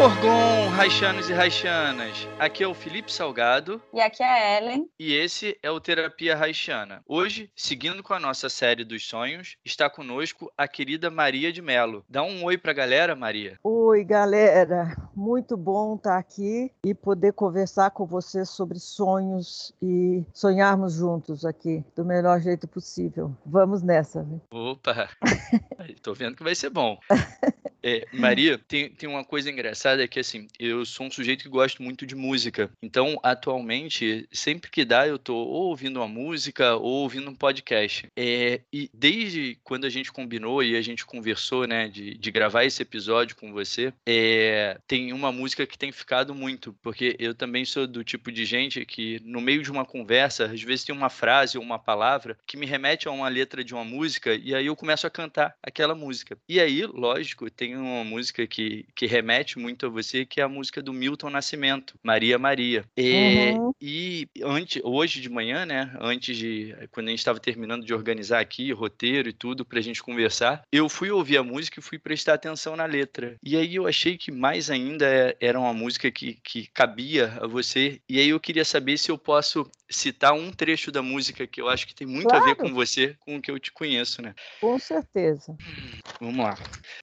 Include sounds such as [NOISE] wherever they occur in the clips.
Orgon, Raixanos e Raixanas, aqui é o Felipe Salgado E aqui é a Ellen. e esse é o Terapia Raixana. Hoje, seguindo com a nossa série dos sonhos, está conosco a querida Maria de Melo. Dá um oi pra galera, Maria. Oi, galera. Muito bom estar aqui e poder conversar com você sobre sonhos e sonharmos juntos aqui do melhor jeito possível. Vamos nessa. né? Opa! [LAUGHS] Tô vendo que vai ser bom. É, Maria, tem, tem uma coisa engraçada que assim, eu sou um sujeito que gosto muito de música. Então, atualmente, sempre que dá, eu tô ou ouvindo uma música ou ouvindo um podcast. É, e desde quando a gente combinou e a gente conversou, né, de, de gravar esse episódio com você, é, tem uma música que tem ficado muito, porque eu também sou do tipo de gente que, no meio de uma conversa, às vezes tem uma frase ou uma palavra que me remete a uma letra de uma música e aí eu começo a cantar aquela música. E aí, lógico, tem uma música que, que remete muito a você, que é a música do Milton Nascimento, Maria Maria. É, Uhum. E antes, hoje de manhã, né, antes de quando a gente estava terminando de organizar aqui roteiro e tudo pra gente conversar, eu fui ouvir a música e fui prestar atenção na letra. E aí eu achei que mais ainda é- era uma música que, que cabia a você. E aí eu queria saber se eu posso citar um trecho da música que eu acho que tem muito a ver Claro. com você, com o que eu te conheço, né? Com certeza. Vamos lá.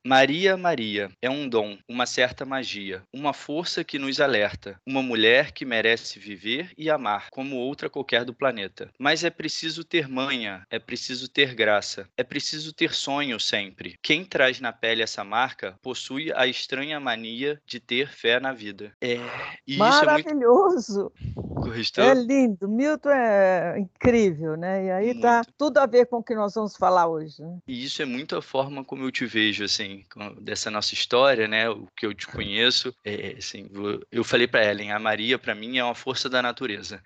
Maria, Maria, é um dom, uma certa magia, uma força que nos alerta, uma mulher que merece viver e amar, como outra qualquer do planeta. Mas é preciso ter manha, é preciso ter graça, é preciso ter sonho sempre. Quem traz na pele essa marca possui a estranha mania de ter fé na vida. É, e isso é muito. Maravilhoso. Gostou? É lindo. Milton é incrível, né? E aí tá Muito. tudo a ver com o que nós vamos falar hoje. né? E isso é muito a forma como eu te vejo, assim, dessa nossa história, né? O que eu te [LAUGHS] conheço. É, assim, vo- eu falei pra Ellen, a Maria, pra mim, é uma força da natureza.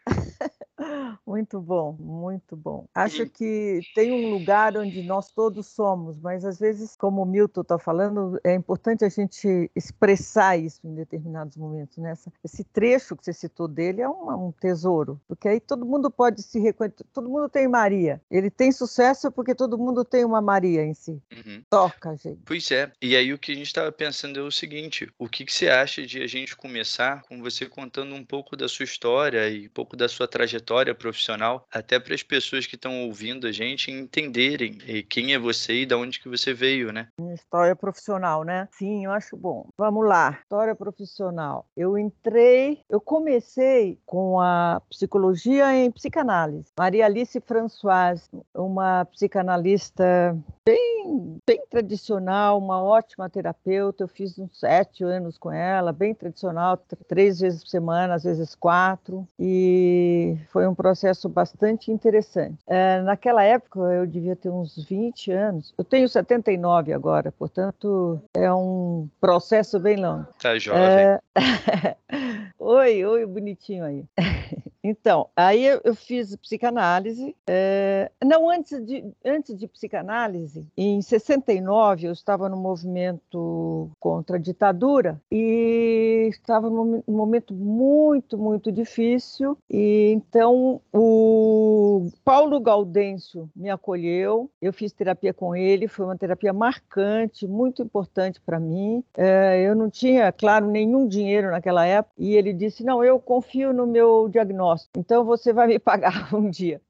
Muito bom, muito bom. Acho E- que tem um lugar onde nós todos somos, mas às vezes, como o Milton está falando, é importante a gente expressar isso em determinados momentos. Né? Esse trecho que você citou dele é um, um tesouro, porque aí todo mundo pode se reconhecer. Todo mundo tem Maria. Ele tem sucesso porque todo mundo tem uma Maria em si. Uhum. Toca, gente. Pois é. E aí o que a gente estava pensando é o seguinte: o que, que você acha de a gente começar com você contando um pouco da sua história e um pouco da sua trajetória profissional, até para as pessoas que estão ouvindo a gente entenderem eh, quem é você e de onde que você veio, né? História profissional, né? Sim, eu acho bom. Vamos lá, história profissional. Eu entrei, eu comecei com a psicologia em psicanálise. Maria Alice Françoise, uma psicanalista bem, bem tradicional, uma ótima terapeuta. Eu fiz uns sete anos com ela, bem tradicional, tr- três vezes por semana, às vezes quatro, e foi um processo bastante interessante. Eh, naquela época eu devia ter uns 20 anos. Eu tenho 79 agora, portanto é um processo bem longo. Tá jovem. É, [LAUGHS] oi, oi, bonitinho aí. [LAUGHS] Então, aí eu, fiz psicanálise. é, Não, antes de, antes de psicanálise, em 69, eu estava no movimento contra a ditadura e estava num momento muito, muito difícil. E então o Paulo Gaudêncio me acolheu, eu fiz terapia com ele, foi uma terapia marcante, muito importante para mim. É, eu não tinha, claro, nenhum dinheiro naquela época, e ele disse: Não, eu confio no meu diagnóstico, então você vai me [LAUGHS] pagar um dia.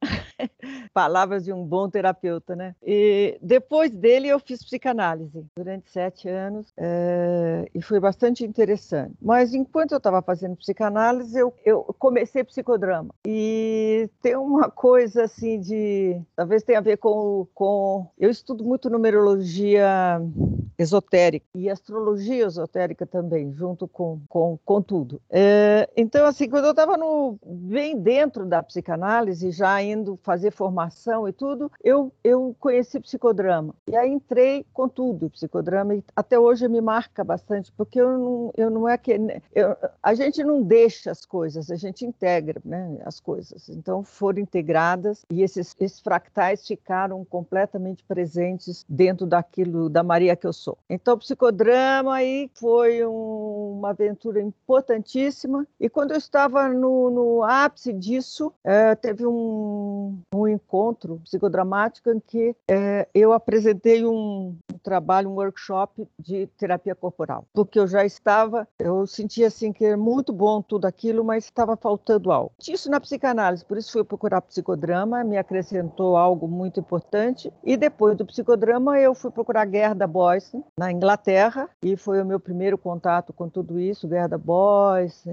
Palavras de um bom terapeuta, né? E depois dele eu fiz psicanálise durante sete anos eh, e foi bastante interessante. Mas enquanto eu estava fazendo psicanálise, eu, eu comecei psicodrama. E tem uma coisa assim de. Talvez tenha a ver com. com eu estudo muito numerologia esotérica e astrologia esotérica também, junto com, com, com tudo. É, então, assim, quando eu estava bem dentro da psicanálise, já indo fazer formação e tudo, eu, eu conheci psicodrama. E aí entrei com tudo, psicodrama, e até hoje me marca bastante, porque eu não, eu não é que. Eu, a gente não deixa as coisas, a gente integra né, as coisas. Então, foram integradas e esses, esses fractais ficaram completamente presentes dentro daquilo da Maria que eu sou. Então, o psicodrama aí foi um, uma aventura importantíssima. E quando eu estava no, no ápice disso, é, teve um, um encontro psicodramático em que é, eu apresentei um, um trabalho, um workshop de terapia corporal, porque eu já estava, eu sentia assim que era muito bom tudo aquilo, mas estava faltando algo. Isso na psicanálise, por isso fui procurar psicodrama, me acrescentou algo muito importante. E depois do psicodrama, eu fui procurar Gerda Boyce na Inglaterra e foi o meu primeiro contato com tudo isso, Gerda Boyce,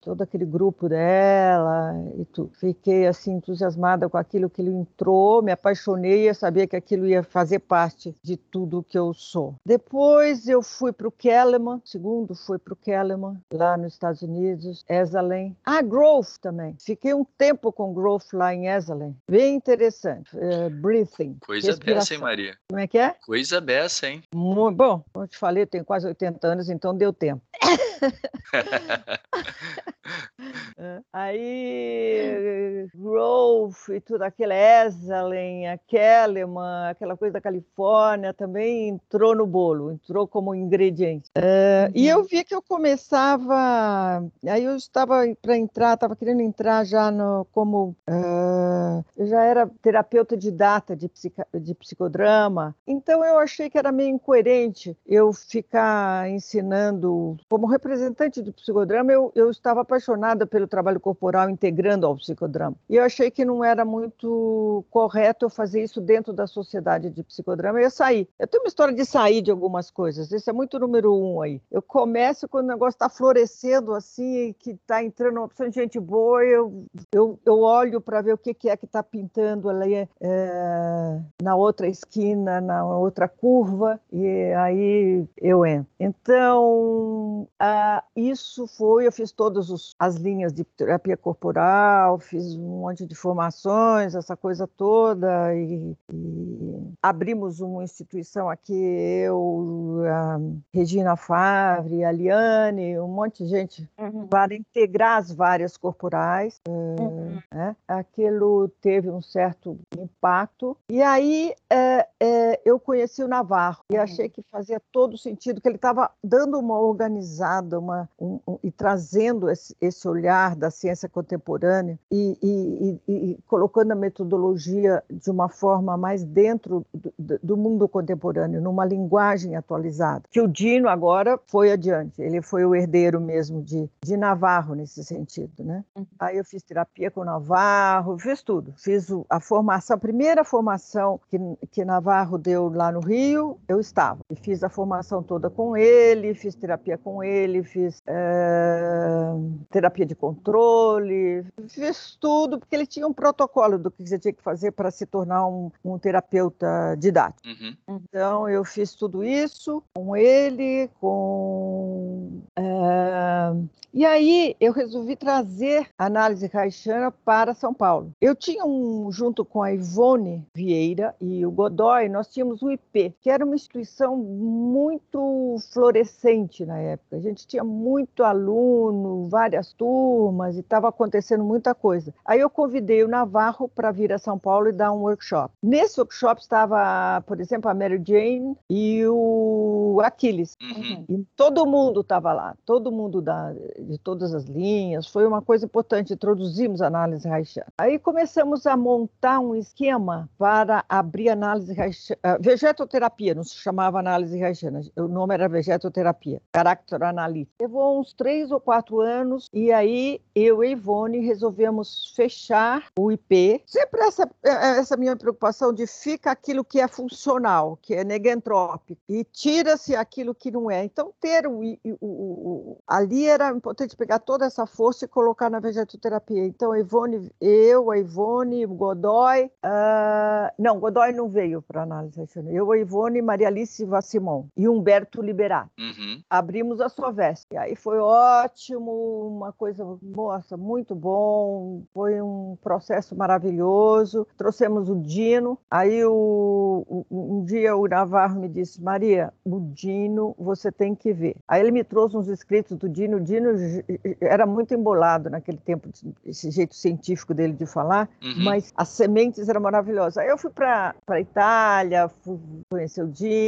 todo aquele grupo dela e tudo. Fiquei assim entusiasmada com aquilo que ele entrou, me apaixonei, eu sabia que aquilo ia fazer parte de tudo que eu sou. Depois eu fui para o Kellerman, segundo fui para o Kellerman, lá nos Estados Unidos, Esalen. Ah, Growth também. Fiquei um tempo com Growth lá em Esalen. Bem interessante. Uh, breathing. Coisa dessa, hein, Maria? Como é que é? Coisa dessa, hein? Muito bom. Como eu te falei, eu tenho quase 80 anos, então deu tempo. [LAUGHS] [LAUGHS] Aí, Grove e tudo aquilo, Esalen, a Kellerman, aquela coisa da Califórnia, também entrou no bolo, entrou como ingrediente. Uh, uhum. E eu vi que eu começava, aí eu estava para entrar, estava querendo entrar já no, como, uh, eu já era terapeuta de data de, psica, de psicodrama, então eu achei que era meio incoerente eu ficar ensinando, como representante do psicodrama, eu, eu estava apaixonada pelo trabalho corporal integrando ao psicodrama. E eu achei que não era muito correto eu fazer isso dentro da sociedade de psicodrama. Eu sair. Eu tenho uma história de sair de algumas coisas. Esse é muito número um aí. Eu começo quando o negócio está florescendo assim, que está entrando uma opção de gente boa, eu, eu, eu olho para ver o que, que é que está pintando ali é, na outra esquina, na outra curva, e aí eu entro. Então, ah, isso foi, eu fiz todas as linhas de terapia corporal, fiz um monte de formações, essa coisa toda, e, e abrimos uma instituição aqui, eu, a Regina Favre, a Liane, um monte de gente, uhum. para integrar as várias corporais. Uhum. É, aquilo teve um certo impacto. E aí é, é, eu conheci o Navarro e. achei que fazia todo sentido, que ele estava dando uma organizada uma, um, um, e trazendo esse, esse olhar da ciência contemporânea e, e, e, e, colocando a metodologia de uma forma mais dentro do, do, mundo contemporâneo, numa linguagem atualizada. Que o Dino agora foi adiante, ele foi o herdeiro mesmo de, de Navarro nesse sentido, né? Uhum. Aí eu fiz terapia com Navarro, fiz tudo, fiz a formação, a primeira formação que, que Navarro deu lá no Rio, eu estava e fiz a formação toda com ele, fiz terapia com ele, fiz é, terapia de controle fiz tudo, porque ele tinha um protocolo do que você tinha que fazer para se tornar um, um terapeuta didático. Uhum. Então, eu fiz tudo isso com ele, com. É... E aí, eu resolvi trazer a análise Raixana para São Paulo. Eu tinha um, junto com a Ivone Vieira e o Godoy, nós tínhamos o IP, que era uma instituição muito florescente na época. A gente tinha muito aluno, várias turmas e estava acontecendo muita coisa. Aí eu convidei o Navarro para vir a São Paulo e dar um workshop. Nesse workshop estava, por exemplo, a Mary Jane e o Aquiles. Uhum. E todo mundo estava lá, todo mundo da, de todas as linhas. Foi uma coisa importante. Introduzimos a análise Reichiana. Aí começamos a montar um esquema para abrir análise Reichiana. Uh, vegetoterapia, não se chamava análise Reichiana. O nome era vegetoterapia, carácter analítico. Levou uns três ou quatro anos e aí eu e Ivone resolvemos fechar o IP. Sempre essa, é, essa minha preocupação de fica aquilo que é funcional, que é negentrópico, e tira-se aquilo que não é. Então, ter o, o, então, ali era importante pegar toda essa força e colocar na vegetoterapia. Então, a Ivone, eu, a Ivone, o Godoy, uh, não, Godoy não veio para análise, eu, a Ivone, Maria Alice Vassimon e Humberto Liberato. Uhum. Abrimos a sua veste. Aí foi ótimo, uma coisa, nossa, muito bom, foi um processo maravilhoso. Trouxemos o Dino, aí o, um dia o Navarro me disse, Maria, o Dino você tem que ver. Aí ele me trouxe uns escritos do Dino, o Dino era muito embolado naquele tempo, esse jeito científico dele de falar, uhum. mas as sementes eram maravilhosas. Aí eu fui para Itália, fui conhecer o Dino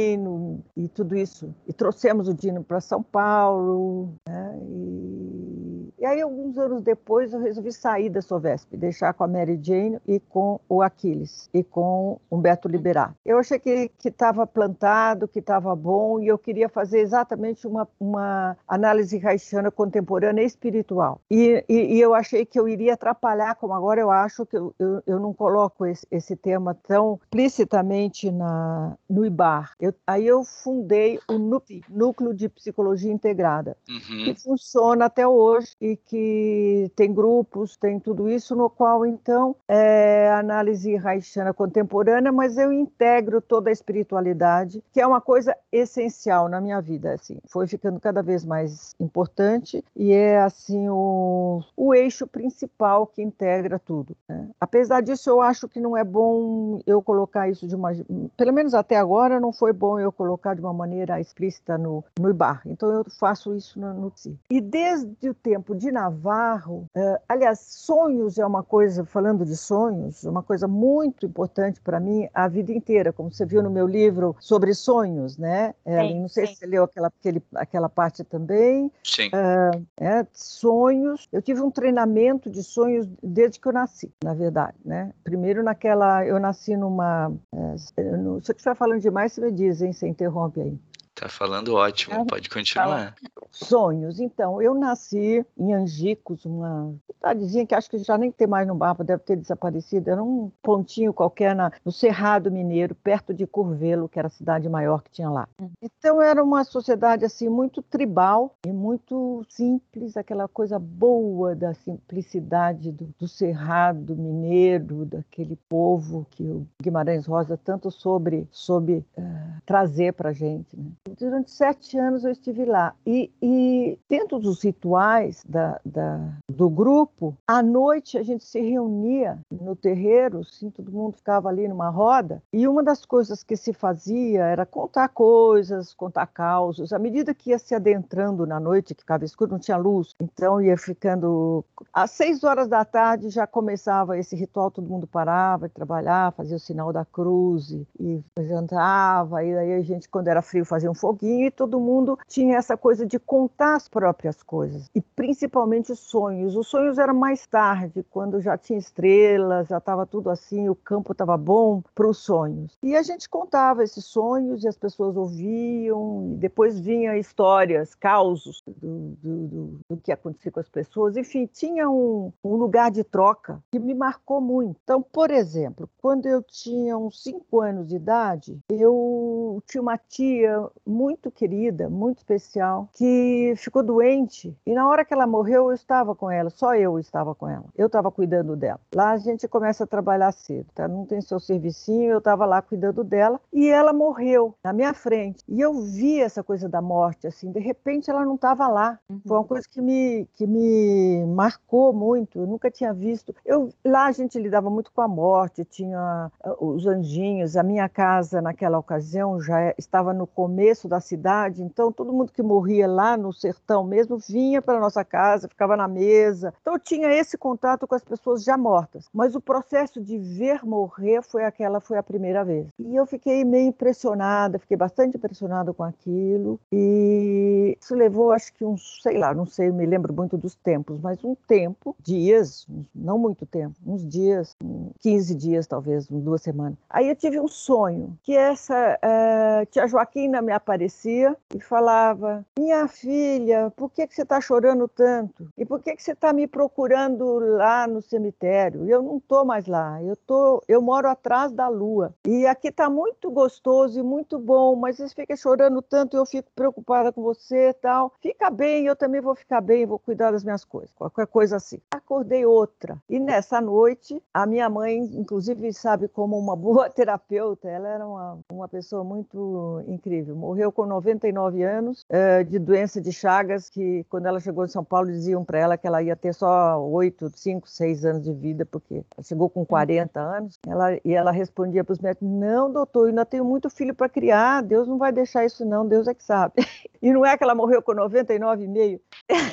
e tudo isso, e trouxemos o Dino para São Paulo, né? e, e aí alguns anos depois eu resolvi sair da Sovesp, deixar com a Mary Jane e com o Aquiles, e com Humberto Liberato. Eu achei que estava plantado, que estava bom, e eu queria fazer exatamente uma, uma análise haitiana contemporânea espiritual. E, e, e, eu achei que eu iria atrapalhar, como agora eu acho que eu, eu, eu não coloco esse, esse, tema tão explicitamente na, no IBAR. Eu, aí eu fundei o NUP, Núcleo de Psicologia Integrada, uhum. que funciona até hoje e que tem grupos, tem tudo isso, no qual, então, é análise haitiana contemporânea, mas eu integro toda a espiritualidade, que é uma coisa essencial na minha vida, assim, foi ficando cada vez mais importante e é, assim, o, o eixo principal que integra tudo. Né? Apesar disso, eu acho que não é bom eu colocar isso de uma... Pelo menos até agora não foi bom eu colocar de uma maneira explícita no, no IBAR. Então, eu faço isso no, no. E desde o tempo de Navarro, uh, aliás, sonhos é uma coisa, falando de sonhos, uma coisa muito importante para mim a vida inteira, como você viu no meu livro sobre sonhos, né? Sim, não sei sim. se você leu aquela, aquele, aquela parte também. Sim. Uh, é, sonhos. Eu tive um treinamento de sonhos desde que eu nasci, na verdade, né? Primeiro naquela, eu nasci numa, é, no, se eu estiver falando demais, você me diz, hein? Você interrompe aí. Tá falando ótimo, é, pode continuar. Sonhos. Então, eu nasci em Angicos, uma cidadezinha que acho que já nem tem mais no mapa, deve ter desaparecido. Era um pontinho qualquer na, no Cerrado Mineiro, perto de Curvelo, que era a cidade maior que tinha lá. Uhum. Então, era uma sociedade assim muito tribal e muito simples, aquela coisa boa da simplicidade do, do Cerrado Mineiro, daquele povo que o Guimarães Rosa tanto sobre, sobre uh, trazer para gente. Né? Durante sete anos eu estive lá. E, e dentro dos rituais da, da, do grupo, à noite a gente se reunia no terreiro, assim, todo mundo ficava ali numa roda. E uma das coisas que se fazia era contar coisas, contar causos. À medida que ia se adentrando na noite, que ficava escuro, não tinha luz, então ia ficando. Às seis horas da tarde já começava esse ritual, todo mundo parava de trabalhar, fazia o sinal da cruz e, e jantava. E aí a gente, quando era frio, fazia um foguinho e todo mundo tinha essa coisa de contar as próprias coisas e principalmente sonhos. Os sonhos eram mais tarde, quando já tinha estrelas, já estava tudo assim, o campo estava bom para os sonhos. E a gente contava esses sonhos e as pessoas ouviam, e depois vinham histórias, causos do, do, do, do que acontecia com as pessoas. Enfim, tinha um, um lugar de troca que me marcou muito. Então, por exemplo, quando eu tinha uns cinco anos de idade, eu tinha uma tia muito querida, muito especial, que ficou doente e na hora que ela morreu eu estava com ela, só eu estava com ela. Eu estava cuidando dela. Lá a gente começa a trabalhar cedo, tá? Não tem seu servicinho, eu estava lá cuidando dela e ela morreu na minha frente. E eu vi essa coisa da morte assim, de repente ela não estava lá. Uhum. Foi uma coisa que me que me marcou muito. Eu nunca tinha visto. Eu lá a gente lidava muito com a morte, tinha ah, os anjinhos. A minha casa naquela ocasião já estava no começo começo da cidade, então todo mundo que morria lá no sertão mesmo vinha para nossa casa, ficava na mesa. Então eu tinha esse contato com as pessoas já mortas. Mas o processo de ver morrer foi aquela foi a primeira vez. E eu fiquei meio impressionada, fiquei bastante impressionada com aquilo e isso levou acho que uns, sei lá, não sei, me lembro muito dos tempos, mas um tempo, dias, não muito tempo, uns dias, 15 dias talvez, duas semanas. Aí eu tive um sonho que essa uh, tia Joaquina me aparecia e falava: Minha filha, por que, que você está chorando tanto? E por que, que você está me procurando lá no cemitério? Eu não estou mais lá, eu, tô, eu moro atrás da lua. E aqui está muito gostoso e muito bom, mas você fica chorando tanto eu fico preocupada com você. tal. Fica bem, eu também vou ficar bem, vou cuidar das minhas coisas, qualquer coisa assim. Acordei outra. E nessa noite, a minha mãe, inclusive, sabe, como uma boa [LAUGHS] terapeuta, ela era uma, uma pessoa muito incrível. Morreu com 99 anos uh, de doença de Chagas, que quando ela chegou em São Paulo diziam para ela que ela ia ter só 8, 5, 6 anos de vida, porque ela chegou com 40 anos. Ela, e ela respondia para os médicos: Não, doutor, eu ainda tenho muito filho para criar, Deus não vai deixar isso, não, Deus é que sabe. [LAUGHS] E não é que ela morreu com 99,5?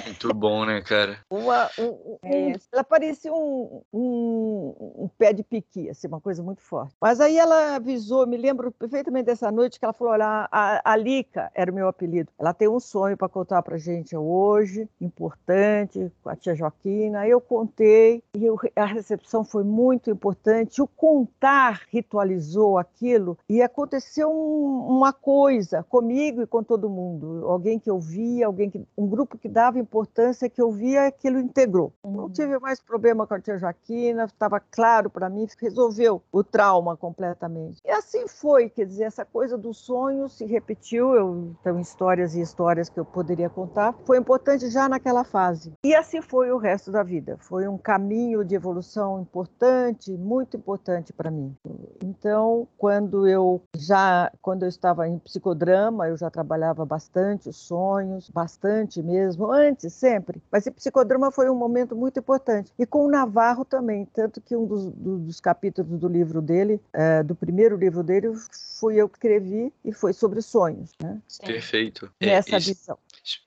Muito bom, né, cara? Uma, um, um, ela parecia um, um, pé de piqui, assim, uma coisa muito forte. Mas aí ela avisou, me lembro perfeitamente dessa noite, que ela falou: olha, a, a Lica era o meu apelido. Ela tem um sonho para contar para gente hoje, importante, com a tia Joaquina. Eu contei e eu, a recepção foi muito importante. O contar ritualizou aquilo e aconteceu uma coisa comigo e com todo mundo. Alguém que ouvia, alguém que, um grupo que dava importância, que ouvia, aquilo integrou. Uhum. Não tive mais problema com a tia Joaquina, estava claro para mim, resolveu o trauma completamente. E assim foi, quer dizer, essa coisa do sonho se repetiu. Eu tenho histórias e histórias que eu poderia contar. Foi importante já naquela fase. E assim foi o resto da vida. Foi um caminho de evolução importante, muito importante para mim. Então, quando eu já, quando eu estava em psicodrama, eu já trabalhava bastante os sonhos, bastante mesmo, antes sempre. Mas em psicodrama foi um momento muito importante. E com o Navarro também, tanto que um dos, dos capítulos do livro dele, é, do primeiro livro dele, fui eu que escrevi e foi sobre sonhos. Né? Perfeito. Nessa é, visão.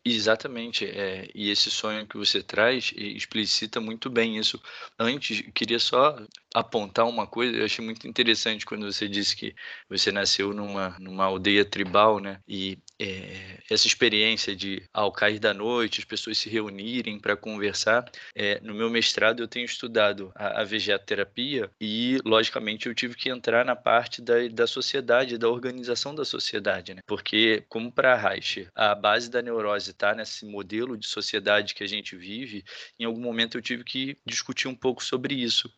Exatamente, é, e esse sonho que você traz explicita muito bem isso. Antes, queria só apontar uma coisa, eu achei muito interessante quando você disse que você nasceu numa, numa aldeia tribal, né? E é, essa experiência de, ao cair da noite, as pessoas se reunirem para conversar. É, no meu mestrado, eu tenho estudado a, a vegetoterapia e, logicamente, eu tive que entrar na parte da, da sociedade, da organização da sociedade, né? Porque, como para Reich, a base da neurose está nesse modelo de sociedade que a gente vive, em algum momento eu tive que discutir um pouco sobre isso.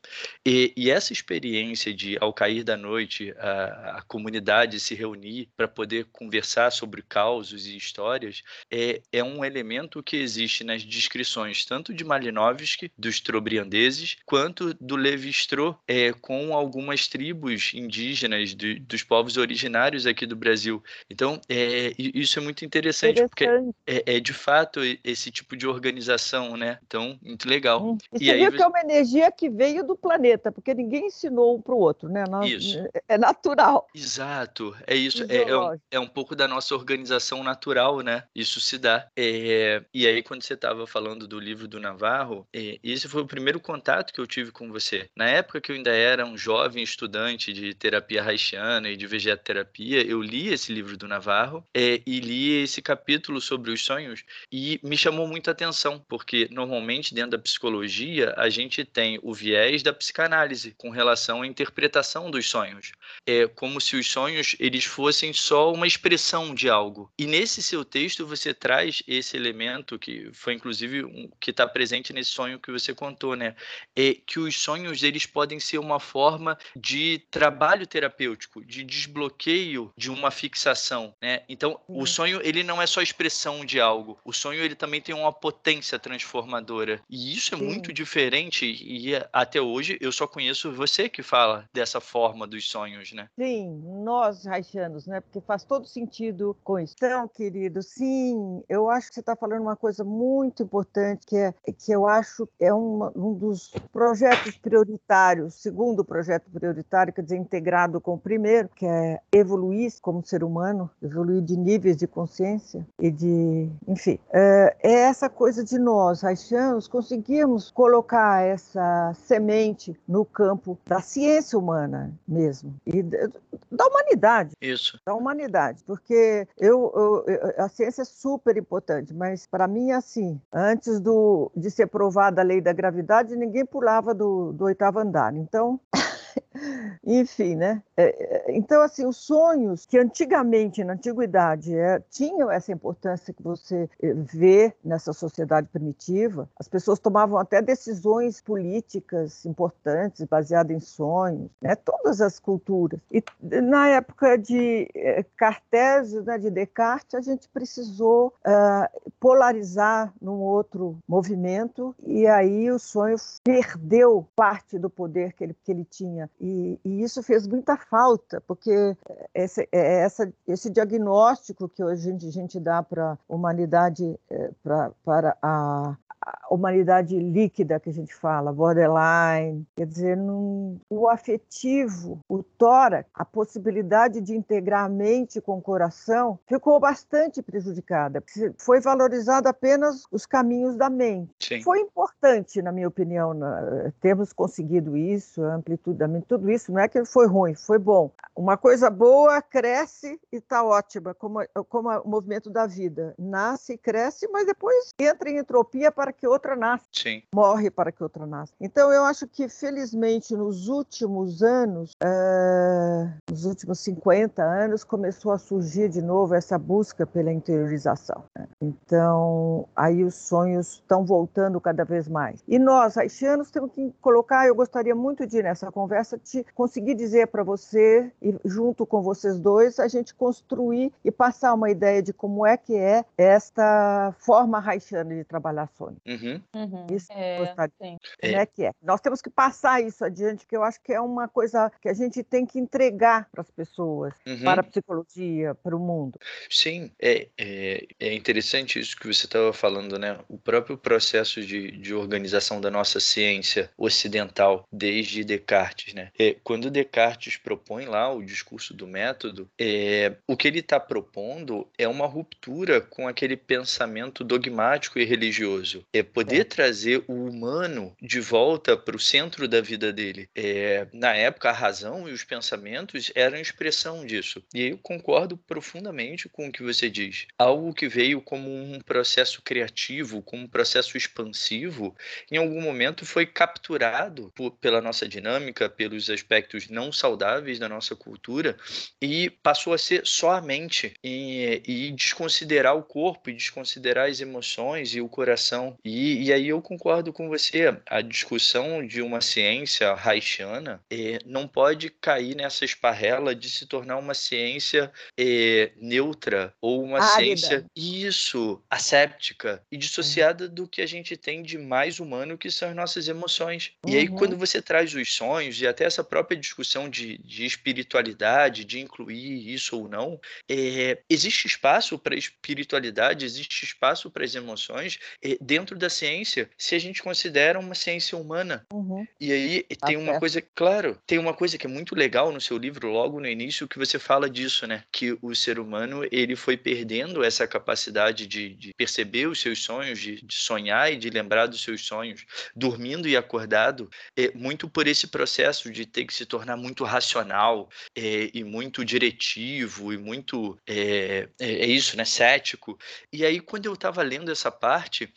E e, essa experiência de, ao cair da noite, a, a comunidade se reunir para poder conversar sobre causos e histórias, é, é um elemento que existe nas descrições tanto de Malinowski, dos trobriandeses, quanto do Levi-Strauss, é, com algumas tribos indígenas de, dos povos originários aqui do Brasil. Então, é, isso é muito interessante, interessante. porque é, é, de fato esse tipo de organização, né? Então, muito legal. Hum. E, e você aí, viu que é uma energia que veio do planeta, porque ninguém ensinou um para o outro, né? Nós, isso. É natural. Exato, é isso. É, é, um, é, um, pouco da nossa organização natural, né? Isso se dá. É, e aí, quando você estava falando do livro do Navarro, é, esse foi o primeiro contato que eu tive com você. Na época que eu ainda era um jovem estudante de terapia haitiana e de vegetoterapia, eu li esse livro do Navarro é, e li esse capítulo sobre os sonhos e me chamou muita atenção, porque normalmente dentro da psicologia a gente tem o viés da psicanálise análise com relação à interpretação dos sonhos. É como se os sonhos eles fossem só uma expressão de algo. E nesse seu texto você traz esse elemento que foi inclusive um, que está presente nesse sonho que você contou, né? É que os sonhos eles podem ser uma forma de trabalho terapêutico, de desbloqueio de uma fixação, né? Então o sonho ele não é só expressão de algo. O sonho ele também tem uma potência transformadora. E isso é Sim. muito diferente e até hoje eu só conheço você que fala dessa forma dos sonhos, né? Sim, nós haitianos, né? Porque faz todo sentido com isso. Então, querido, sim, eu acho que você está falando uma coisa muito importante, que é que eu acho é uma, um dos projetos prioritários, segundo projeto prioritário, quer dizer, integrado com o primeiro, que é evoluir como ser humano, evoluir de níveis de consciência e de, enfim, é, é essa coisa de nós, haitianos, conseguirmos colocar essa semente no campo da ciência humana mesmo e da humanidade. Isso. Da humanidade, porque eu, eu a ciência é super importante, mas para mim assim, antes do de ser provada a lei da gravidade, ninguém pulava do, do oitavo andar. Então [LAUGHS] Enfim, né? É, é, então, assim, os sonhos que antigamente, na antiguidade, é, tinham essa importância que você é, vê nessa sociedade primitiva, as pessoas tomavam até decisões políticas importantes baseadas em sonhos, né? Todas as culturas. E na época de Cartésio, né, de Descartes, a gente precisou uh, polarizar num outro movimento e aí o sonho perdeu parte do poder que ele, que ele tinha. E, e isso fez muita falta, porque esse, é, essa, esse diagnóstico que hoje a gente, dá para a humanidade, é, pra, para a, a humanidade líquida que a gente fala, borderline, quer dizer, num, o afetivo, o tórax, a possibilidade de integrar a mente com o coração, ficou bastante prejudicada. Foi valorizado apenas os caminhos da mente. Sim. Foi importante, na minha opinião, na, termos conseguido isso, a amplitude da mente, tudo isso não é que foi ruim, foi bom. Uma coisa boa cresce e está ótima, como, como o movimento da vida. Nasce e cresce, mas depois entra em entropia para que outra nasça. Sim. Morre para que outra nasça. Então, eu acho que, felizmente, nos últimos anos, é, nos últimos 50 anos, começou a surgir de novo essa busca pela interiorização. Né? Então, aí os sonhos estão voltando cada vez mais. E nós, haitianos, temos que colocar, eu gostaria muito de, nessa conversa, te conseguir dizer para você, e junto com vocês dois, a gente construir e passar uma ideia de como é que é esta forma haitiana de trabalhar sonho. Uhum. Uhum. Isso é, gostaria. Sim. Como é que é? Nós temos que passar isso adiante, que eu acho que é uma coisa que a gente tem que entregar para as pessoas, uhum. para a psicologia, para o mundo. Sim, é, é, é interessante isso que você estava falando, né? O próprio processo de, de organização da nossa ciência ocidental, desde Descartes, né? É, quando Descartes propõe lá o discurso do método, é, o que ele está propondo é uma ruptura com aquele pensamento dogmático e religioso. É poder é. trazer o humano de volta para o centro da vida dele. É, na época, a razão e os pensamentos eram expressão disso. E eu concordo profundamente com o que você diz. Algo que veio como um processo criativo, como um processo expansivo, em algum momento foi capturado por, pela nossa dinâmica, pelos aspectos não saudáveis da nossa cultura e passou a ser só a mente e, e desconsiderar o corpo e desconsiderar as emoções e o coração. E, e aí eu concordo com você. A discussão de uma ciência haitiana é, não pode cair nessa esparrela de se tornar uma ciência é, neutra ou uma Árida. ciência isso asséptica e dissociada do que a gente tem de mais humano que são as nossas emoções. Uhum. E aí quando uhum. você traz os sonhos e até essa própria discussão de, de espiritualidade, de incluir isso ou não, é, existe espaço para espiritualidade, existe espaço para as emoções é, dentro da ciência, se a gente considera uma ciência humana. Uhum. E aí tem uma coisa, claro, tem uma coisa que é muito legal no seu livro, logo no início, que você fala disso, né? Que o ser humano ele foi perdendo essa capacidade de, de perceber os seus sonhos, de, de, sonhar e de lembrar dos seus sonhos, dormindo e acordado, é, muito por esse processo de ter que se tornar muito racional é, e muito diretivo e muito é, é, é isso, né? Cético. E aí quando eu estava lendo essa parte,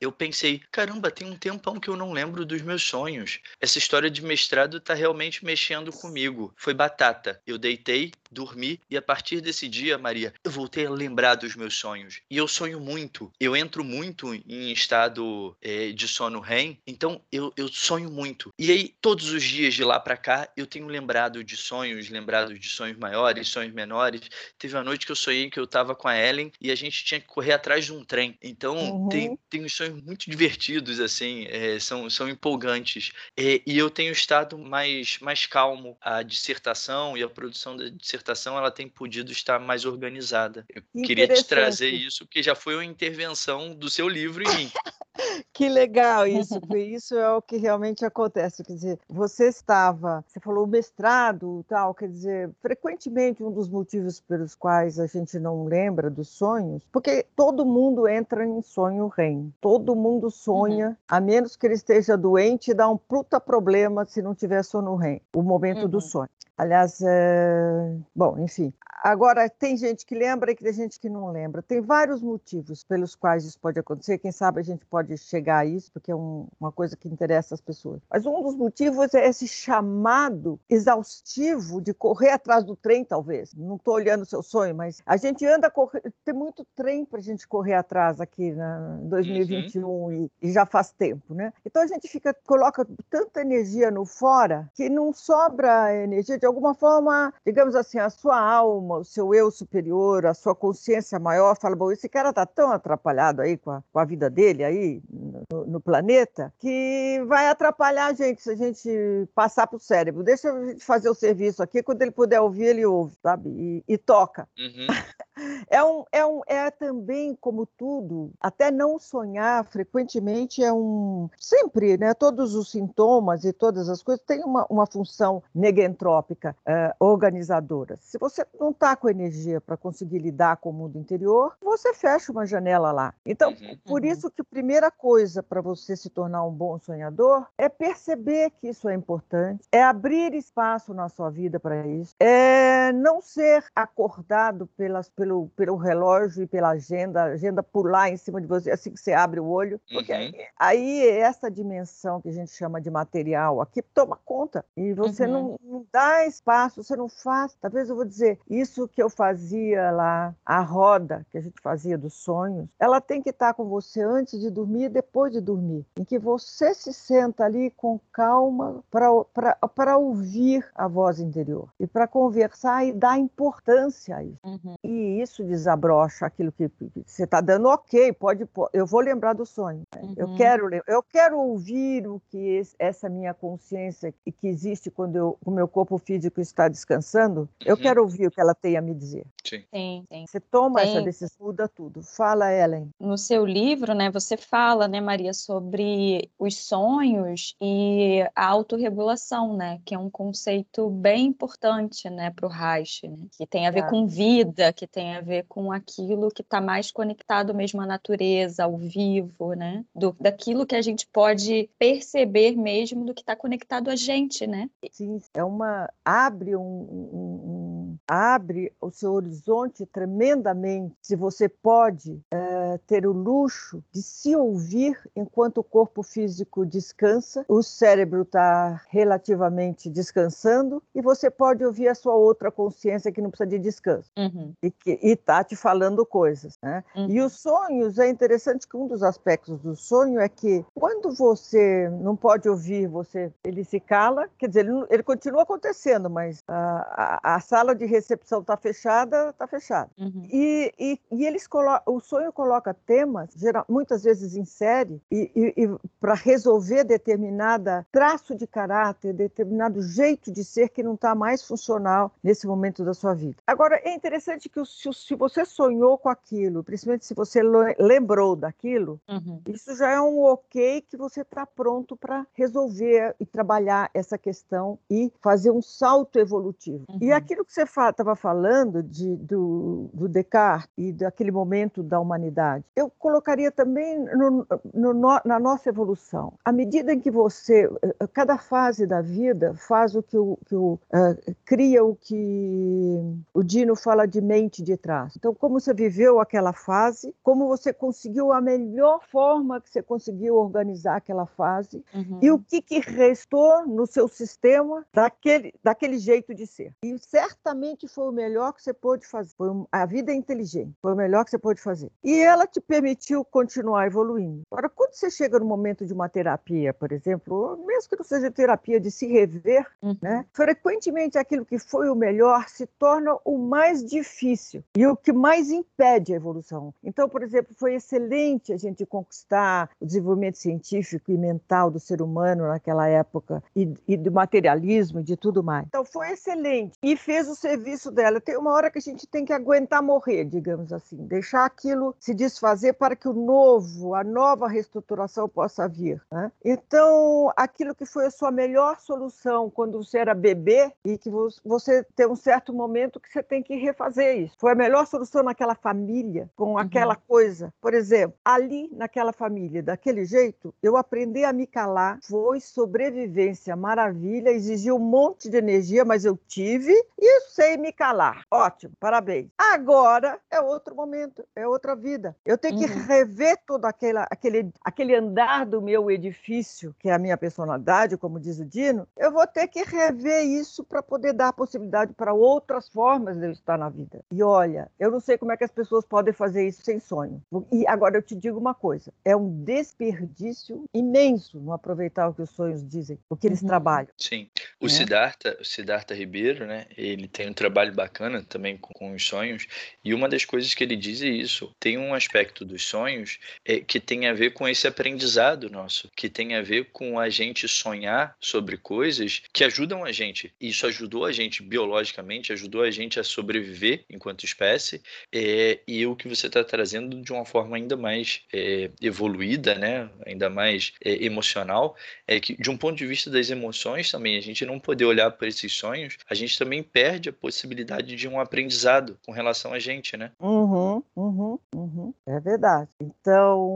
eu pensei, caramba, tem um tempão que eu não lembro dos meus sonhos. Essa história de mestrado tá realmente mexendo comigo. Foi batata. Eu deitei, dormi e a partir desse dia, Maria, eu voltei a lembrar dos meus sonhos. E eu sonho muito. Eu entro muito em estado é, de sono REM, então eu, eu sonho muito. E aí, todos os dias de lá para cá, eu tenho lembrado de sonhos, lembrado de sonhos maiores, sonhos menores. Teve uma noite que eu sonhei que eu tava com a Ellen e a gente tinha que correr atrás de um trem. Então, uhum. tem, tem uns sonhos muito divertidos, assim, é, são, são empolgantes. É, e eu tenho estado mais, mais calmo. A dissertação e a produção da dissertação ela tem podido estar mais organizada. Eu queria te trazer isso, porque já foi uma intervenção do seu livro em mim. [LAUGHS] Que legal isso, porque isso é o que realmente acontece. Quer dizer, você estava, você falou mestrado, tal, quer dizer, frequentemente um dos motivos pelos quais a gente não lembra dos sonhos, porque todo mundo entra em sonho REM, todo Todo mundo sonha, uhum. a menos que ele esteja doente dá um puta problema se não tiver sono REM, o momento uhum. do sonho. Aliás, é... bom, enfim. Agora, tem gente que lembra e tem gente que não lembra. Tem vários motivos pelos quais isso pode acontecer. Quem sabe a gente pode chegar a isso, porque é um, uma coisa que interessa as pessoas. Mas um dos motivos é esse chamado exaustivo de correr atrás do trem, talvez. Não estou olhando o seu sonho, mas a gente anda correr. Tem muito trem para a gente correr atrás aqui na 2021 uhum. E, e, já faz tempo, né? Então a gente fica coloca tanta energia no fora que não sobra energia de alguma forma, digamos assim, a sua alma, o seu eu superior, a sua consciência maior, fala: bom, esse cara está tão atrapalhado aí com a, com a vida dele aí no, no, planeta que vai atrapalhar a gente se a gente passar para o cérebro. Deixa a gente fazer o serviço aqui, quando ele puder ouvir, ele ouve, sabe? E, e toca. Uhum. [LAUGHS] É, um, é, um, é também, como tudo, até não sonhar frequentemente é um. Sempre, né? Todos os sintomas e todas as coisas têm uma, uma função negentrópica uh, organizadora. Se você não está com energia para conseguir lidar com o mundo interior, você fecha uma janela lá. Então, uhum, por uhum. isso que a primeira coisa para você se tornar um bom sonhador é perceber que isso é importante, é abrir espaço na sua vida para isso, é não ser acordado pelas pelo, pelo relógio e pela agenda, a agenda pular em cima de você assim que você abre o olho. Porque uhum. aí essa dimensão que a gente chama de material aqui toma conta. E você uhum. não, não, dá espaço, você não faz. Talvez eu vou dizer, isso que eu fazia lá, a roda que a gente fazia dos sonhos, ela tem que estar com você antes de dormir e depois de dormir. Em que você se senta ali com calma para ouvir a voz interior e para conversar e dar importância a isso. Uhum. E isso desabrocha aquilo que, você está dando, ok, pode, eu vou lembrar do sonho. Né? Uhum. Eu, quero, eu quero ouvir o que esse, essa minha consciência que existe quando eu, o meu corpo físico está descansando, eu uhum. quero ouvir o que ela tem a me dizer. Sim. Sim, sim. Você toma sim. essa decisão, muda tudo. Fala, Ellen. No seu livro, né, você fala, né, Maria, sobre os sonhos e a autorregulação, né, que é um conceito bem importante, né, para o Reich, né, que tem a ver é. com vida, que tem a ver com aquilo que está mais conectado mesmo à natureza, ao vivo, né? Do, daquilo que a gente pode perceber mesmo do que está conectado a gente, né? Sim, é uma abre um, um abre o seu horizonte tremendamente. Se você pode é, ter o luxo de se ouvir enquanto o corpo físico descansa, o cérebro está relativamente descansando e você pode ouvir a sua outra consciência que não precisa de descanso uhum. e que está te falando coisas. Né? Uhum. E os sonhos, é interessante que um dos aspectos do sonho é que quando você não pode ouvir, você ele se cala, quer dizer, ele, ele continua acontecendo, mas a, a, a sala de recepção está fechada, está fechada. Uhum. E, e, e, eles colocam, o sonho coloca temas, geral, muitas vezes em série, e, e, e para resolver determinada traço de caráter, determinado jeito de ser que não está mais funcional nesse momento da sua vida. Agora, é interessante que se, se você sonhou com aquilo, principalmente se você lembrou daquilo, uhum. isso já é um ok que você está pronto para resolver e trabalhar essa questão e fazer um salto evolutivo. Uhum. E aquilo que você estava falando de, do, do, Descartes e daquele momento da humanidade, eu colocaria também no, no, na nossa evolução. À medida em que você, eh, cada fase da vida faz o que o, que o uh, cria o que o Dino fala de mente de trás. Então, como você viveu aquela fase, como você conseguiu a melhor forma que você conseguiu organizar aquela fase uhum. e o que, que restou no seu sistema daquele, daquele jeito de ser. E certamente foi o melhor que você pôde fazer. Foi a vida inteligente, foi o melhor que você pôde fazer. E ela te permitiu continuar evoluindo. Agora, quando você chega no momento de uma terapia, por exemplo, mesmo que não seja terapia de se rever, uhum. né, frequentemente aquilo que foi o melhor se torna o mais difícil e o que mais impede a evolução. Então, por exemplo, foi excelente a gente conquistar o desenvolvimento científico e mental do ser humano naquela época e, e do materialismo e de tudo mais. Então, foi excelente e fez o serviço serviço dela. Tem uma hora que a gente tem que aguentar morrer, digamos assim, deixar aquilo se desfazer para que o novo, a nova reestruturação possa vir. Né? Então, aquilo que foi a sua melhor solução quando você era bebê e que você tem um certo momento que você tem que refazer isso. Foi a melhor solução naquela família, com uhum. aquela uhum. coisa. Por exemplo, ali naquela família, daquele jeito, eu aprendi a me calar, foi sobrevivência, maravilha, exigiu um monte de energia, mas eu tive e sei me calar. Ótimo, parabéns. Agora é outro momento, é outra vida. Eu tenho que uhum. rever todo aquele, aquele, aquele andar do meu edifício, que é a minha personalidade, como diz o Dino. Eu vou ter que rever isso para poder dar possibilidade para outras formas de eu estar na vida. E olha, eu não sei como é que as pessoas podem fazer isso sem sonho. E agora eu te digo uma coisa: é um desperdício imenso não aproveitar o que os sonhos dizem, o que eles uhum. trabalham. Sim. O é. Siddhartha, o Siddhartha Ribeiro, né? Ele tem um trabalho bacana também com, com, os sonhos. E uma das coisas que ele diz é isso. Tem um aspecto dos sonhos é, que tem a ver com esse aprendizado nosso, que tem a ver com a gente sonhar sobre coisas que ajudam a gente. Isso ajudou a gente biologicamente, ajudou a gente a sobreviver enquanto espécie. É, e o que você está trazendo de uma forma ainda mais é, evoluída, né? Ainda mais é, emocional, é que de um ponto de vista das emoções também a gente não poder olhar para esses sonhos, a gente também perde a possibilidade de um aprendizado com relação a gente, né? Uhum, uhum, uhum. É verdade. Então,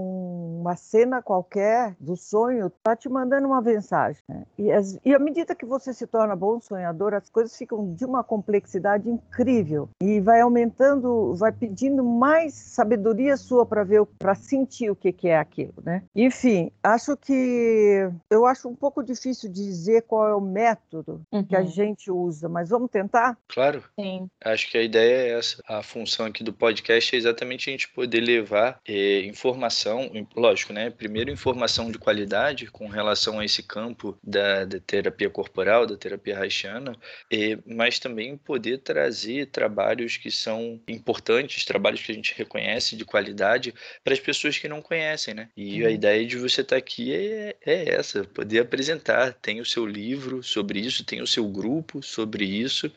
uma cena qualquer do sonho tá te mandando uma mensagem. Né? E, as, e à medida que você se torna bom sonhador, as coisas ficam de uma complexidade incrível e vai aumentando, vai pedindo mais sabedoria sua para ver, para sentir o que, que é aquilo, né? Enfim, acho que eu acho um pouco difícil dizer qual é o método uhum. que a uhum. gente usa, mas vamos tentar? Claro. Sim. Acho que a ideia é essa. A função aqui do podcast é exatamente a gente poder levar é, informação, lógico, né? Primeiro, informação de qualidade com relação a esse campo da, da terapia corporal, da terapia haitiana, é, mas também poder trazer trabalhos que são importantes, trabalhos que a gente reconhece de qualidade para as pessoas que não conhecem, né? E a uhum. ideia de você estar tá aqui é, é essa, poder apresentar. Tem o seu livro sobre isso, tem o seu grupo sobre isso.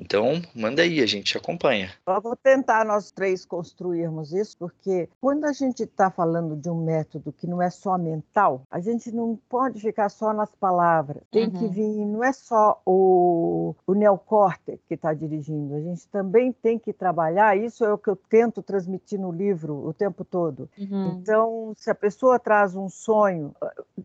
Então, manda aí, a gente acompanha. Eu vou tentar nós três construirmos isso, porque quando a gente está falando de um método que não é só mental, a gente não pode ficar só nas palavras. Tem uhum. que vir, não é só o, o neocórtex que está dirigindo, a gente também tem que trabalhar. Isso é o que eu tento transmitir no livro o tempo todo. Uhum. Então, se a pessoa traz um sonho,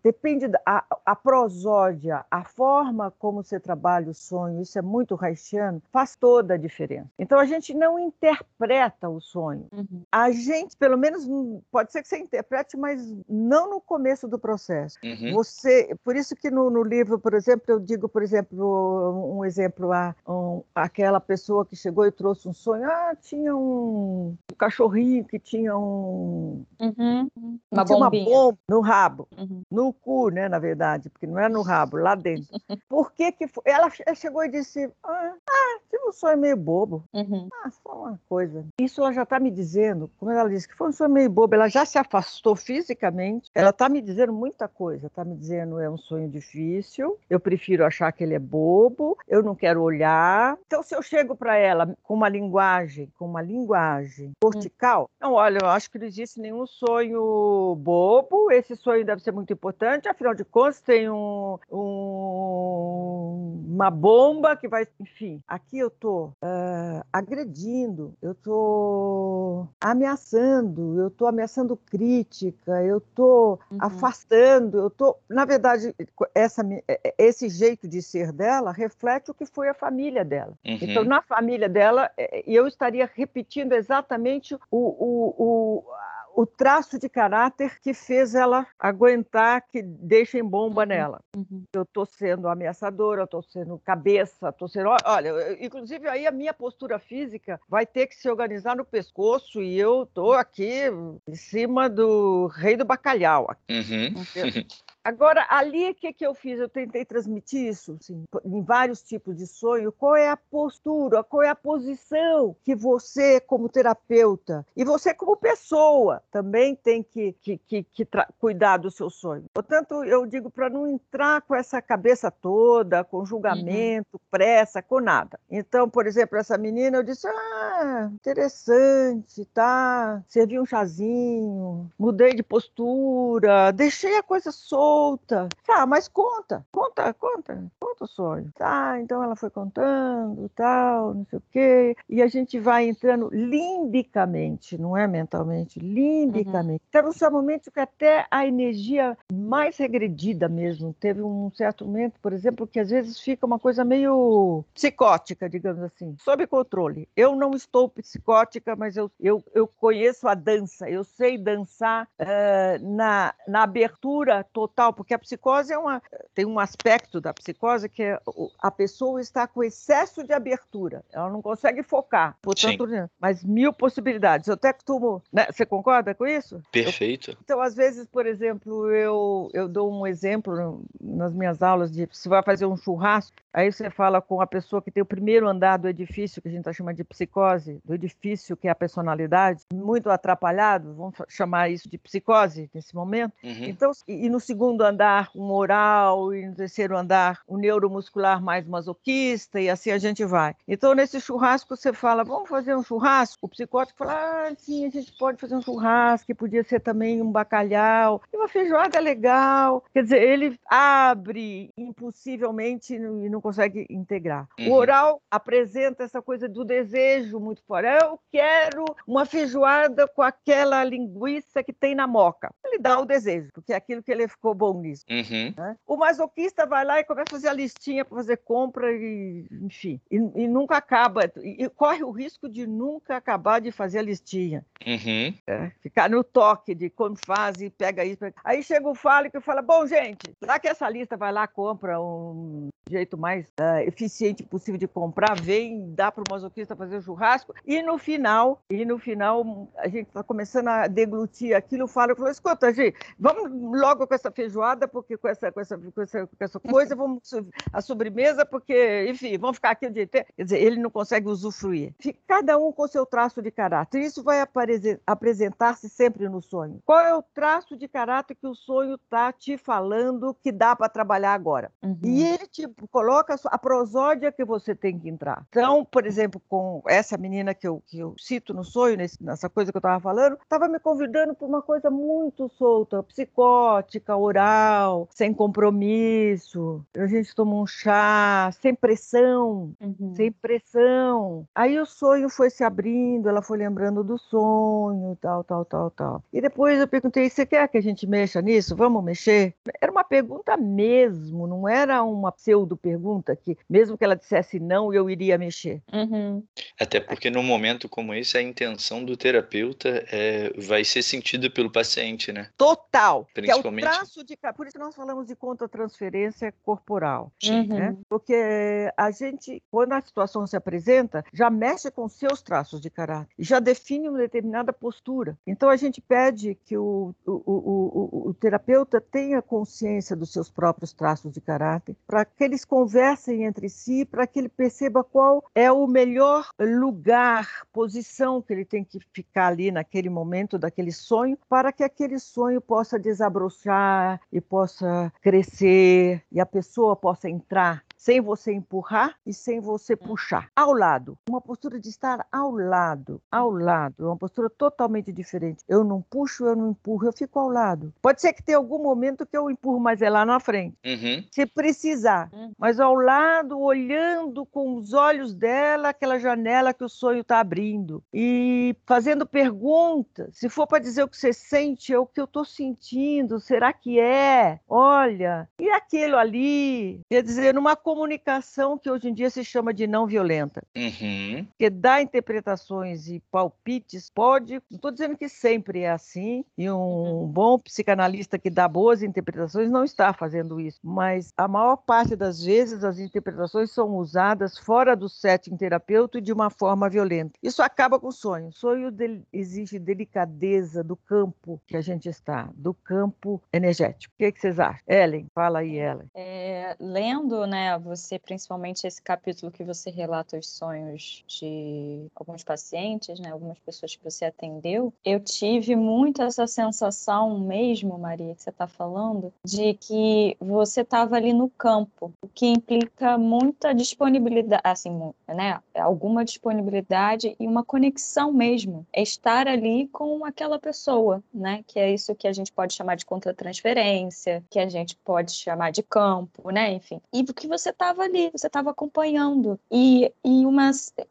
depende da a, a prosódia, a forma como você trabalha o sonho, isso é muito haitiano faz toda a diferença. Então a gente não interpreta o sonho. Uhum. A gente, pelo menos, pode ser que você interprete, mas não no começo do processo. Uhum. Você, por isso que no, no, livro, por exemplo, eu digo, por exemplo, um exemplo a um, aquela pessoa que chegou e trouxe um sonho. Ah, tinha um, um cachorrinho que tinha um uhum. uma, tinha uma bomba no rabo, uhum. no cu, né, na verdade, porque não é no rabo, lá dentro. [LAUGHS] Por que que foi? Ela chegou e disse: ah, ah tive um sonho meio bobo. Uhum. Ah, só uma coisa. Isso ela já está me dizendo, como ela disse, que foi um sonho meio bobo. Ela já se afastou fisicamente. Ela está me dizendo muita coisa. Está me dizendo é um sonho difícil. Eu prefiro achar que ele é bobo. Eu não quero olhar. Então, se eu chego para ela com uma linguagem, com uma linguagem cortical, uhum. não, olha, eu acho que não existe nenhum sonho bobo. Esse sonho deve ser muito importante. Afinal de contas, tem um, um uma bomba que vai, enfim, aqui eu estou uh, agredindo, eu estou ameaçando, eu estou ameaçando crítica, eu estou uhum. afastando, eu estou, na verdade, essa, é, é, esse jeito de ser dela reflete o que foi a família dela. Uhum. Então, na família dela, é, eu estaria repetindo exatamente o, o, o o traço de caráter que fez ela aguentar que deixem bomba uhum. nela. Uhum. Eu estou sendo ameaçadora, eu estou sendo cabeça, estou sendo. Olha, inclusive aí a minha postura física vai ter que se organizar no pescoço e eu estou aqui em cima do rei do bacalhau. Uhum. [LAUGHS] Agora, ali, o que, que eu fiz? Eu tentei transmitir isso assim, em vários tipos de sonho. Qual é a postura, qual é a posição que você, como terapeuta, e você, como pessoa, também tem que, que, que, que cuidar do seu sonho. Portanto, eu digo para não entrar com essa cabeça toda, com julgamento, uhum. pressa, com nada. Então, por exemplo, essa menina, eu disse: ah, interessante, tá? Servi um chazinho, mudei de postura, deixei a coisa solta. Tá, mas conta, conta, conta, conta o sonho. Tá, então ela foi contando, tal, não sei o quê. E a gente vai entrando limbicamente, não é mentalmente, limbicamente. Uhum. Então, no momento que até a energia mais regredida mesmo. Teve um certo momento, por exemplo, que às vezes fica uma coisa meio psicótica, digamos assim, sob controle. Eu não estou psicótica, mas eu, eu, eu conheço a dança, eu sei dançar uh, na, na abertura total, porque a psicose é uma, tem um aspecto da psicose que é a pessoa está com excesso de abertura, ela não consegue focar, portanto, Sim. mas mil possibilidades. Eu até costumo, né? você concorda com isso? Perfeito. Eu, então, às vezes, por exemplo, eu, eu dou um exemplo nas minhas aulas de se vai fazer um churrasco, aí você fala com a pessoa que tem o primeiro andar do edifício, que a gente está chamando de psicose, do edifício que é a personalidade, muito atrapalhado, vamos chamar isso de psicose nesse momento. Uhum. Então, e, e, no segundo andar, um oral, e no terceiro andar, um neuromuscular mais masoquista, e assim a gente vai. Então, nesse churrasco, você fala, vamos fazer um churrasco? O psicótico fala, ah, sim, a gente pode fazer um churrasco, que podia ser também um bacalhau, e uma feijoada legal. Quer dizer, ele abre impossivelmente e não consegue integrar. Uhum. O oral apresenta essa coisa do desejo muito forte. Eu quero uma feijoada com aquela linguiça que tem na moca. Ele dá o desejo, porque é aquilo que ele ficou bom nisso. Uhum. Né? O masoquista vai lá e começa a fazer a listinha para fazer compra e, enfim, e, e nunca acaba. E, e, corre o risco de nunca acabar de fazer a listinha. Uhum. É, ficar no toque de como faz e pega isso. Aí chega o fálico e fala: Bom, gente, será que essa lista vai lá, compra um jeito mais uh, eficiente possível de comprar, vem, dá para o masoquista fazer o churrasco, e no final, e no final, a gente está começando a deglutir aquilo, fala, eu falo, escuta, gente, vamos logo com essa feijoada, porque com essa, com essa, com essa, com essa coisa, [LAUGHS] vamos a sobremesa, porque, enfim, vamos ficar aqui o dia inteiro. Quer dizer, ele não consegue usufruir. Cada um com seu traço de caráter. Isso vai apresentar-se sempre no sonho. Qual é o traço de caráter que o sonho está te falando que dá para trabalhar agora? Uhum. E ele te coloca a prosódia que você tem que entrar. Então, por exemplo, com essa menina que eu, que eu cito no sonho, nesse, nessa coisa que eu estava falando, estava me convidando para uma coisa muito solta, psicótica, oral, sem compromisso. A gente toma um chá, sem pressão, uhum. sem pressão. Aí o sonho foi se abrindo, ela foi lembrando do sonho, tal, tal, tal, tal. E depois eu perguntei: você quer que a gente mexa nisso? Vamos mexer? Era uma pergunta mesmo, não era uma pseudo pseudo-pergunta que, mesmo que ela dissesse não, eu iria mexer. Uhum. Até porque num momento como esse, a intenção do terapeuta é, vai ser sentida pelo paciente, né? Total. Principalmente. Que é o traço de... Por isso que nós falamos de contra-transferência corporal. Uhum. Né? Porque a gente, quando a situação se apresenta, já mexe com seus traços de caráter, já define uma determinada postura. Então a gente pede que o, o, o, o, o terapeuta tenha consciência dos seus próprios traços de caráter, para que eles conversem entre si para que ele perceba qual é o melhor lugar, posição que ele tem que ficar ali naquele momento daquele sonho, para que aquele sonho possa desabrochar e possa crescer e a pessoa possa entrar sem você empurrar e sem você hum. puxar. Ao lado, uma postura de estar ao lado, ao lado, é uma postura totalmente diferente. Eu não puxo, eu não empurro, eu fico ao lado. Pode ser que tenha algum momento que eu empurro, mas é lá na frente. Uhum. Se precisar, uhum. mas ao lado, olhando com os olhos dela aquela janela que o sonho está abrindo e fazendo perguntas. Se for para dizer o que você sente, é o que eu estou sentindo. Será que é? Olha, e aquilo ali? Quer dizer, numa comunicação que hoje em dia se chama de não violenta. Uhum. Que dá interpretações e palpites, pode. Não estou dizendo que sempre é assim, e um uhum. bom psicanalista que dá boas interpretações não está fazendo isso, mas a maior parte das vezes as interpretações são usadas fora do setting terapêutico de uma forma violenta. Isso acaba com o sonho. O sonho exige delicadeza do campo que a gente está, do campo energético. O que, é que vocês acham? Ellen, fala aí, Ellen. É, lendo, né, você, principalmente esse capítulo que você relata os sonhos de alguns pacientes, né, algumas pessoas que você atendeu, eu tive muito essa sensação mesmo, Maria, que você está falando, de que você estava ali no campo, o que implica muita disponibilidade, assim, né, alguma disponibilidade e uma conexão mesmo, é estar ali com aquela pessoa, né, que é isso que a gente pode chamar de contratransferência, que a gente pode chamar de campo, né, enfim, e que você estava ali, você estava acompanhando e, e,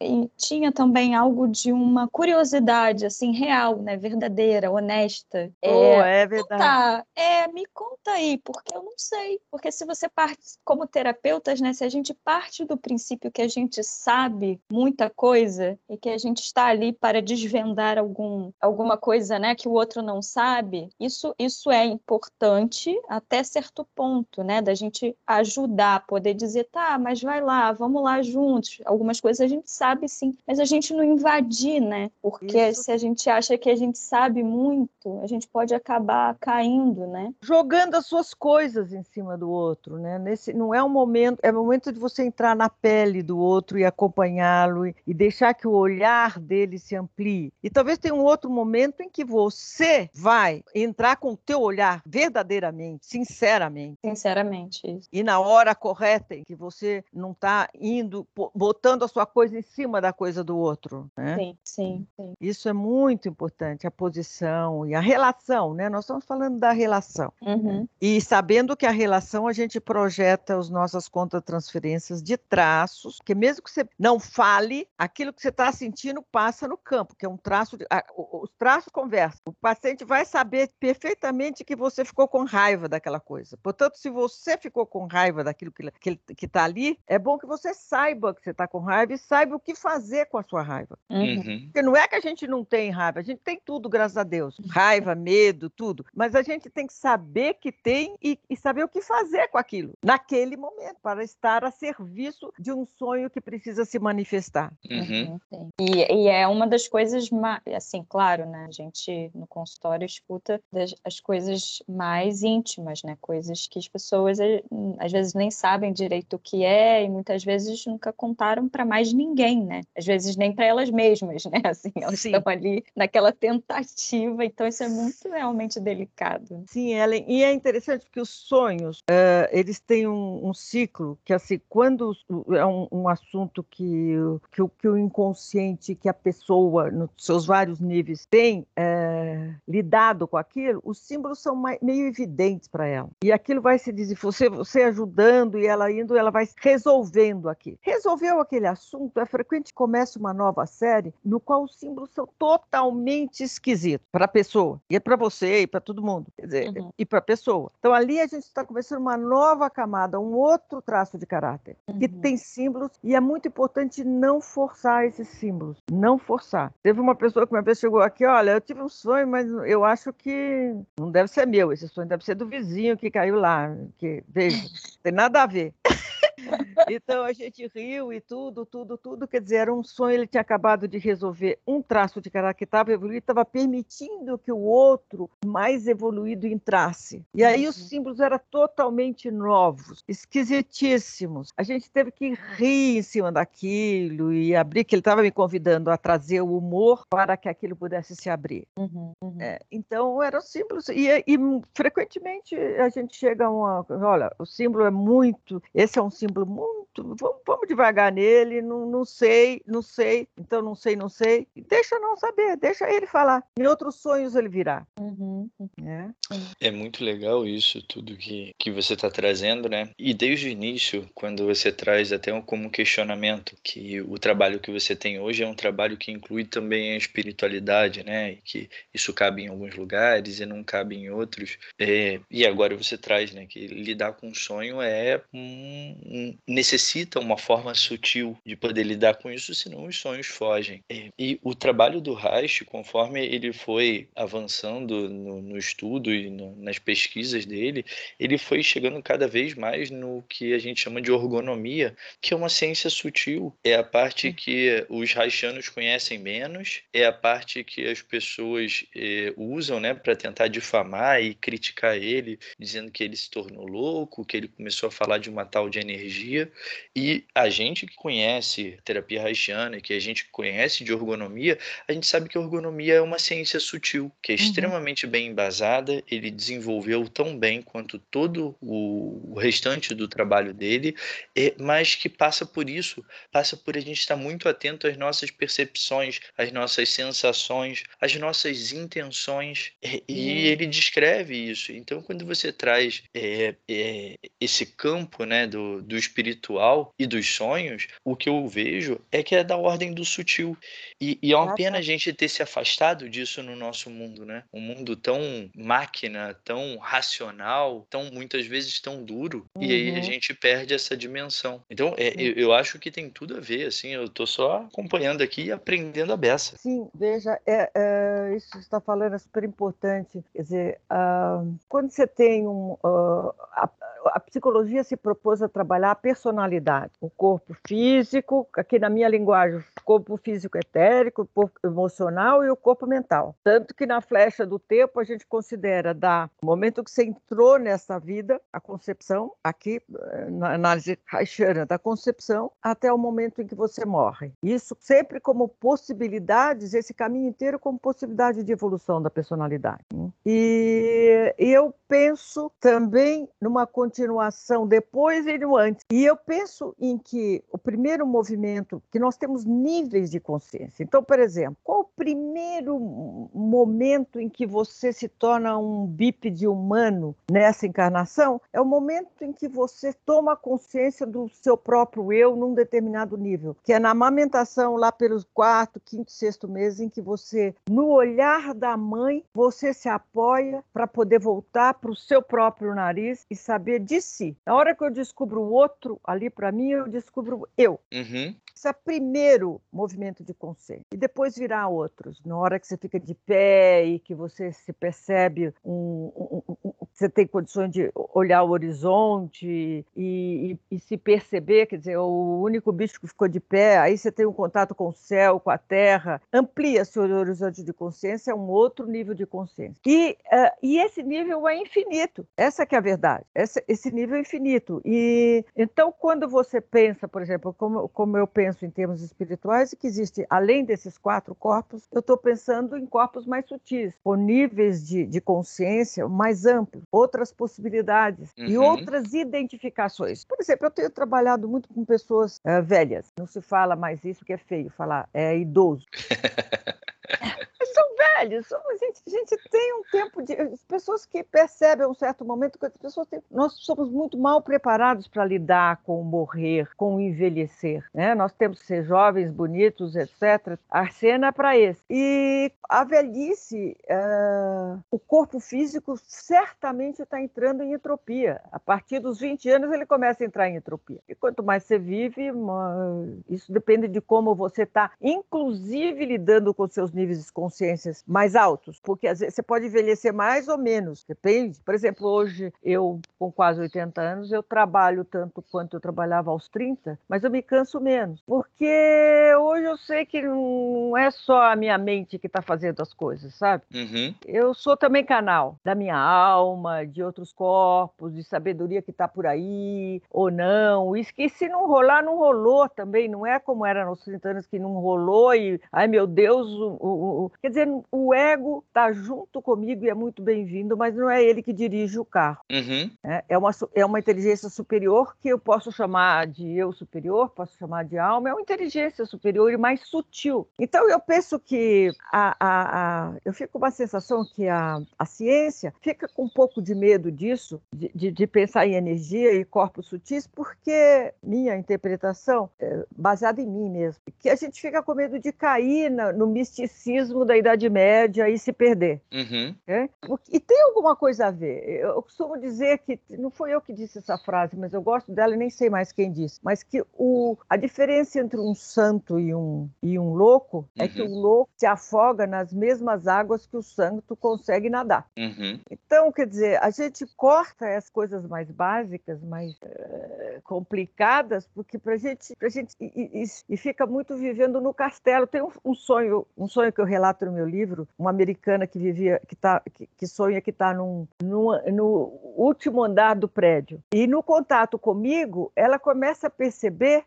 e tinha também algo de uma curiosidade, assim, real, né, verdadeira, honesta. Oh, é, é verdade. Conta, é, me conta aí, porque eu não sei, porque se você parte, como terapeutas, né, se a gente parte do princípio que a gente sabe muita coisa e que a gente está ali para desvendar algum, alguma coisa, né, que o outro não sabe, isso, isso é importante até certo ponto, né, da gente ajudar, poder dizer, tá, mas vai lá, vamos lá juntos. Algumas coisas a gente sabe sim, mas a gente não invadir, né, porque isso. se a gente acha que a gente sabe muito, a gente pode acabar caindo, né. Jogando as suas coisas em cima do outro, né, nesse, não é um momento, é o momento de você entrar na pele do outro e acompanhá-lo e, e deixar que o olhar dele se amplie. E talvez tenha um outro momento em que você vai entrar com o teu olhar verdadeiramente, sinceramente. Sinceramente. Isso. E na hora correta que você não está indo, botando a sua coisa em cima da coisa do outro. Né? Sim, sim, sim. Isso é muito importante, a posição e a relação, né? Nós estamos falando da relação. Uhum. E sabendo que a relação a gente projeta as nossas contratransferências de traços, que mesmo que você não fale, aquilo que você está sentindo passa no campo, que é um traço. De, a, os traços conversam. O paciente vai saber perfeitamente que você ficou com raiva daquela coisa. Portanto, se você ficou com raiva daquilo que está ali, é bom que você saiba que você está com raiva e saiba o que fazer com a sua raiva. Uhum. Porque não é que a gente não tem raiva, a gente tem tudo, graças a Deus. Raiva, medo, tudo. Mas a gente tem que saber que tem e, e saber o que fazer com aquilo, naquele momento, para estar a serviço de um sonho que precisa se manifestar. Uhum. uhum e, e, é uma das coisas, assim, claro, né? A gente no consultório escuta das, as coisas mais íntimas, né? Coisas que as pessoas eh, às vezes nem sabem direito o que é e muitas vezes nunca contaram para mais ninguém, né? Às vezes nem para elas mesmas, né? [LAUGHS] Assim, elas Sim. estão ali naquela tentativa, então isso é muito realmente delicado. Sim, Ellen, e é interessante porque os sonhos, uh, eles têm um, um, ciclo que, assim, quando é um, um assunto que, que, que, o inconsciente, que a pessoa, nos seus vários níveis, tem uh, lidado com aquilo, os símbolos são mais, meio evidentes para ela. E aquilo vai se dizer, você, você ajudando e ela indo, ela vai resolvendo aqui. Resolveu aquele assunto, é frequente que comece uma nova série no qual os símbolos são totalmente esquisitos para a pessoa, e é para você e para todo mundo, quer dizer, uhum. e para a pessoa. Então ali a gente está começando uma nova camada, um outro traço de caráter, uhum. que tem símbolos e é muito importante não forçar esses símbolos, não forçar. Teve uma pessoa que uma vez chegou aqui, olha, eu tive um sonho, mas eu acho que não deve ser meu, esse sonho deve ser do vizinho que caiu lá, que veja, tem nada a ver. Então a gente riu e tudo, tudo, tudo. Quer dizer, era um sonho. Ele tinha acabado de resolver um traço de caráter que estava evoluído, estava permitindo que o outro mais evoluído entrasse. E aí os uhum. símbolos eram totalmente novos, esquisitíssimos. A gente teve que rir em cima daquilo e abrir, que ele estava me convidando a trazer o humor para que aquilo pudesse se abrir. Uhum, uhum. É, então eram símbolos. E, e frequentemente a gente chega a uma. Olha, o símbolo é muito. Esse é um símbolo símbolo muito. Vamos, vamos devagar nele, não, não sei, não sei, então não sei, não sei. Deixa não saber, deixa ele falar. Em outros sonhos ele virá. Uhum. É. é muito legal isso, tudo que, que você está trazendo, né? E desde o início, quando você traz até como questionamento que o trabalho que você tem hoje é um trabalho que inclui também a espiritualidade, né? E que isso cabe em alguns lugares e não cabe em outros. É, e agora você traz, né? Que lidar com o sonho é um, um necessita uma forma sutil de poder lidar com isso, senão os sonhos fogem. E, e o trabalho do Reich, conforme ele foi avançando no, no estudo e no, nas pesquisas dele, ele foi chegando cada vez mais no que a gente chama de ergonomia, que é uma ciência sutil. É a parte que os Reichianos conhecem menos, é a parte que as pessoas eh, usam né, para tentar difamar e criticar ele, dizendo que ele se tornou louco, que ele começou a falar de uma tal de energia. E a gente que conhece terapia haitiana, que a gente conhece de ergonomia, a gente sabe que a ergonomia é uma ciência sutil, que é uhum. extremamente bem embasada, ele desenvolveu tão bem quanto todo o restante do trabalho dele, mas que passa por isso, passa por a gente estar muito atento às nossas percepções, às nossas sensações, às nossas intenções, e, uhum. ele descreve isso. Então, quando você traz é, é, esse campo né, do, do espiritual e dos sonhos, o que eu vejo é que é da ordem do sutil. E, e é uma pena a gente ter se afastado disso no nosso mundo, né? Um mundo tão máquina, tão racional, tão muitas vezes tão duro, uhum. e aí a uhum. gente perde essa dimensão. Então, é, eu, eu, acho que tem tudo a ver, assim, eu tô só acompanhando aqui e aprendendo a beça. Sim, veja, é, é isso que você está falando é super importante. Quer dizer, uh, quando você tem um. Uh, a, a psicologia se propôs a trabalhar a personalidade, o corpo físico, aqui na minha linguagem, o corpo físico etérico, o corpo emocional e o corpo mental. Tanto que na flecha do tempo a gente considera da momento que você entrou nessa vida, a concepção, aqui eh, na análise haitiana da concepção, até o momento em que você morre. Isso sempre como possibilidades, esse caminho inteiro como possibilidade de evolução da personalidade. Né? E eu penso também numa continuação depois e no antes. E eu penso em que o primeiro movimento, que nós temos níveis de consciência. Então, por exemplo, qual o primeiro momento em que você se torna um bípede humano nessa encarnação? É o momento em que você toma consciência do seu próprio eu num determinado nível, que é na amamentação lá pelos quarto, quinto, sexto meses, em que você, no olhar da mãe, você se apoia para poder voltar para o seu próprio nariz e saber de si. Na hora que eu descubro o outro ali para mim, eu descubro eu. Uhum. Esse é primeiro movimento de consciência. E depois virá outros. Na hora que você fica de pé e que você se percebe, um, um, um, você tem condições de olhar o horizonte e, e, e, se perceber, quer dizer, o único bicho que ficou de pé, aí você tem um contato com o céu, com a terra, amplia seu horizonte de consciência, é um outro nível de consciência. E, uh, e esse nível é infinito. Essa que é a verdade. Esse, esse nível é infinito. E então, quando você pensa, por exemplo, como, como eu penso penso em termos espirituais que existe, além desses quatro corpos, eu estou pensando em corpos mais sutis, com níveis de, de consciência mais amplos, outras possibilidades uhum. e outras identificações. Por exemplo, eu tenho trabalhado muito com pessoas uh, velhas. Não se fala mais isso que é feio falar, é idoso. [LAUGHS] velhos, a gente, a gente tem um tempo de. As pessoas que percebem um certo momento que as pessoas têm, nós somos muito mal preparados para lidar com o morrer, com o envelhecer. Né? Nós temos que ser jovens, bonitos, etc. A cena é para esse. E a velhice, uh, o corpo físico certamente está entrando em entropia. A partir dos 20 anos ele começa a entrar em entropia. E quanto mais você vive, isso depende de como você está, inclusive lidando com seus níveis de mais altos, porque às vezes você pode envelhecer mais ou menos, depende. Por exemplo, hoje eu, com quase 80 anos, eu trabalho tanto quanto eu trabalhava aos 30, mas eu me canso menos, porque hoje eu sei que não é só a minha mente que está fazendo as coisas, sabe? Uhum. Eu sou também canal da minha alma, de outros corpos, de sabedoria que está por aí ou não. Isso que se não rolar, não rolou também, não é como era nos 30 anos que não rolou e, ai meu Deus, o, o, o... quer dizer, o ego está junto comigo e é muito bem-vindo, mas não é ele que dirige o carro. Uhum. É, é, uma, é uma inteligência superior que eu posso chamar de eu superior, posso chamar de alma, é uma inteligência superior e mais sutil. Então eu penso que a, a, a eu fico com uma sensação que a, a ciência fica com um pouco de medo disso, de, de, de pensar em energia e corpos sutis, porque minha interpretação, é baseada em mim mesmo, que a gente fica com medo de cair na, no misticismo da Idade Idade Média e se perder. Uhum. É? E tem alguma coisa a ver. Eu costumo dizer que, não foi eu que disse essa frase, mas eu gosto dela e nem sei mais quem disse, mas que o, a diferença entre um santo e um, e um louco uhum. é que o uhum. louco se afoga nas mesmas águas que o santo consegue nadar. Uhum. Então, quer dizer, a gente corta as coisas mais básicas, mais uh, complicadas, porque para gente, pra gente e, e, e, fica muito vivendo no castelo. Tem um, um, sonho, um sonho que eu relato no meu livro, uma americana que vivia, que, tá, que, que sonha que está num, num, no último andar do prédio. E no contato comigo, ela começa a perceber,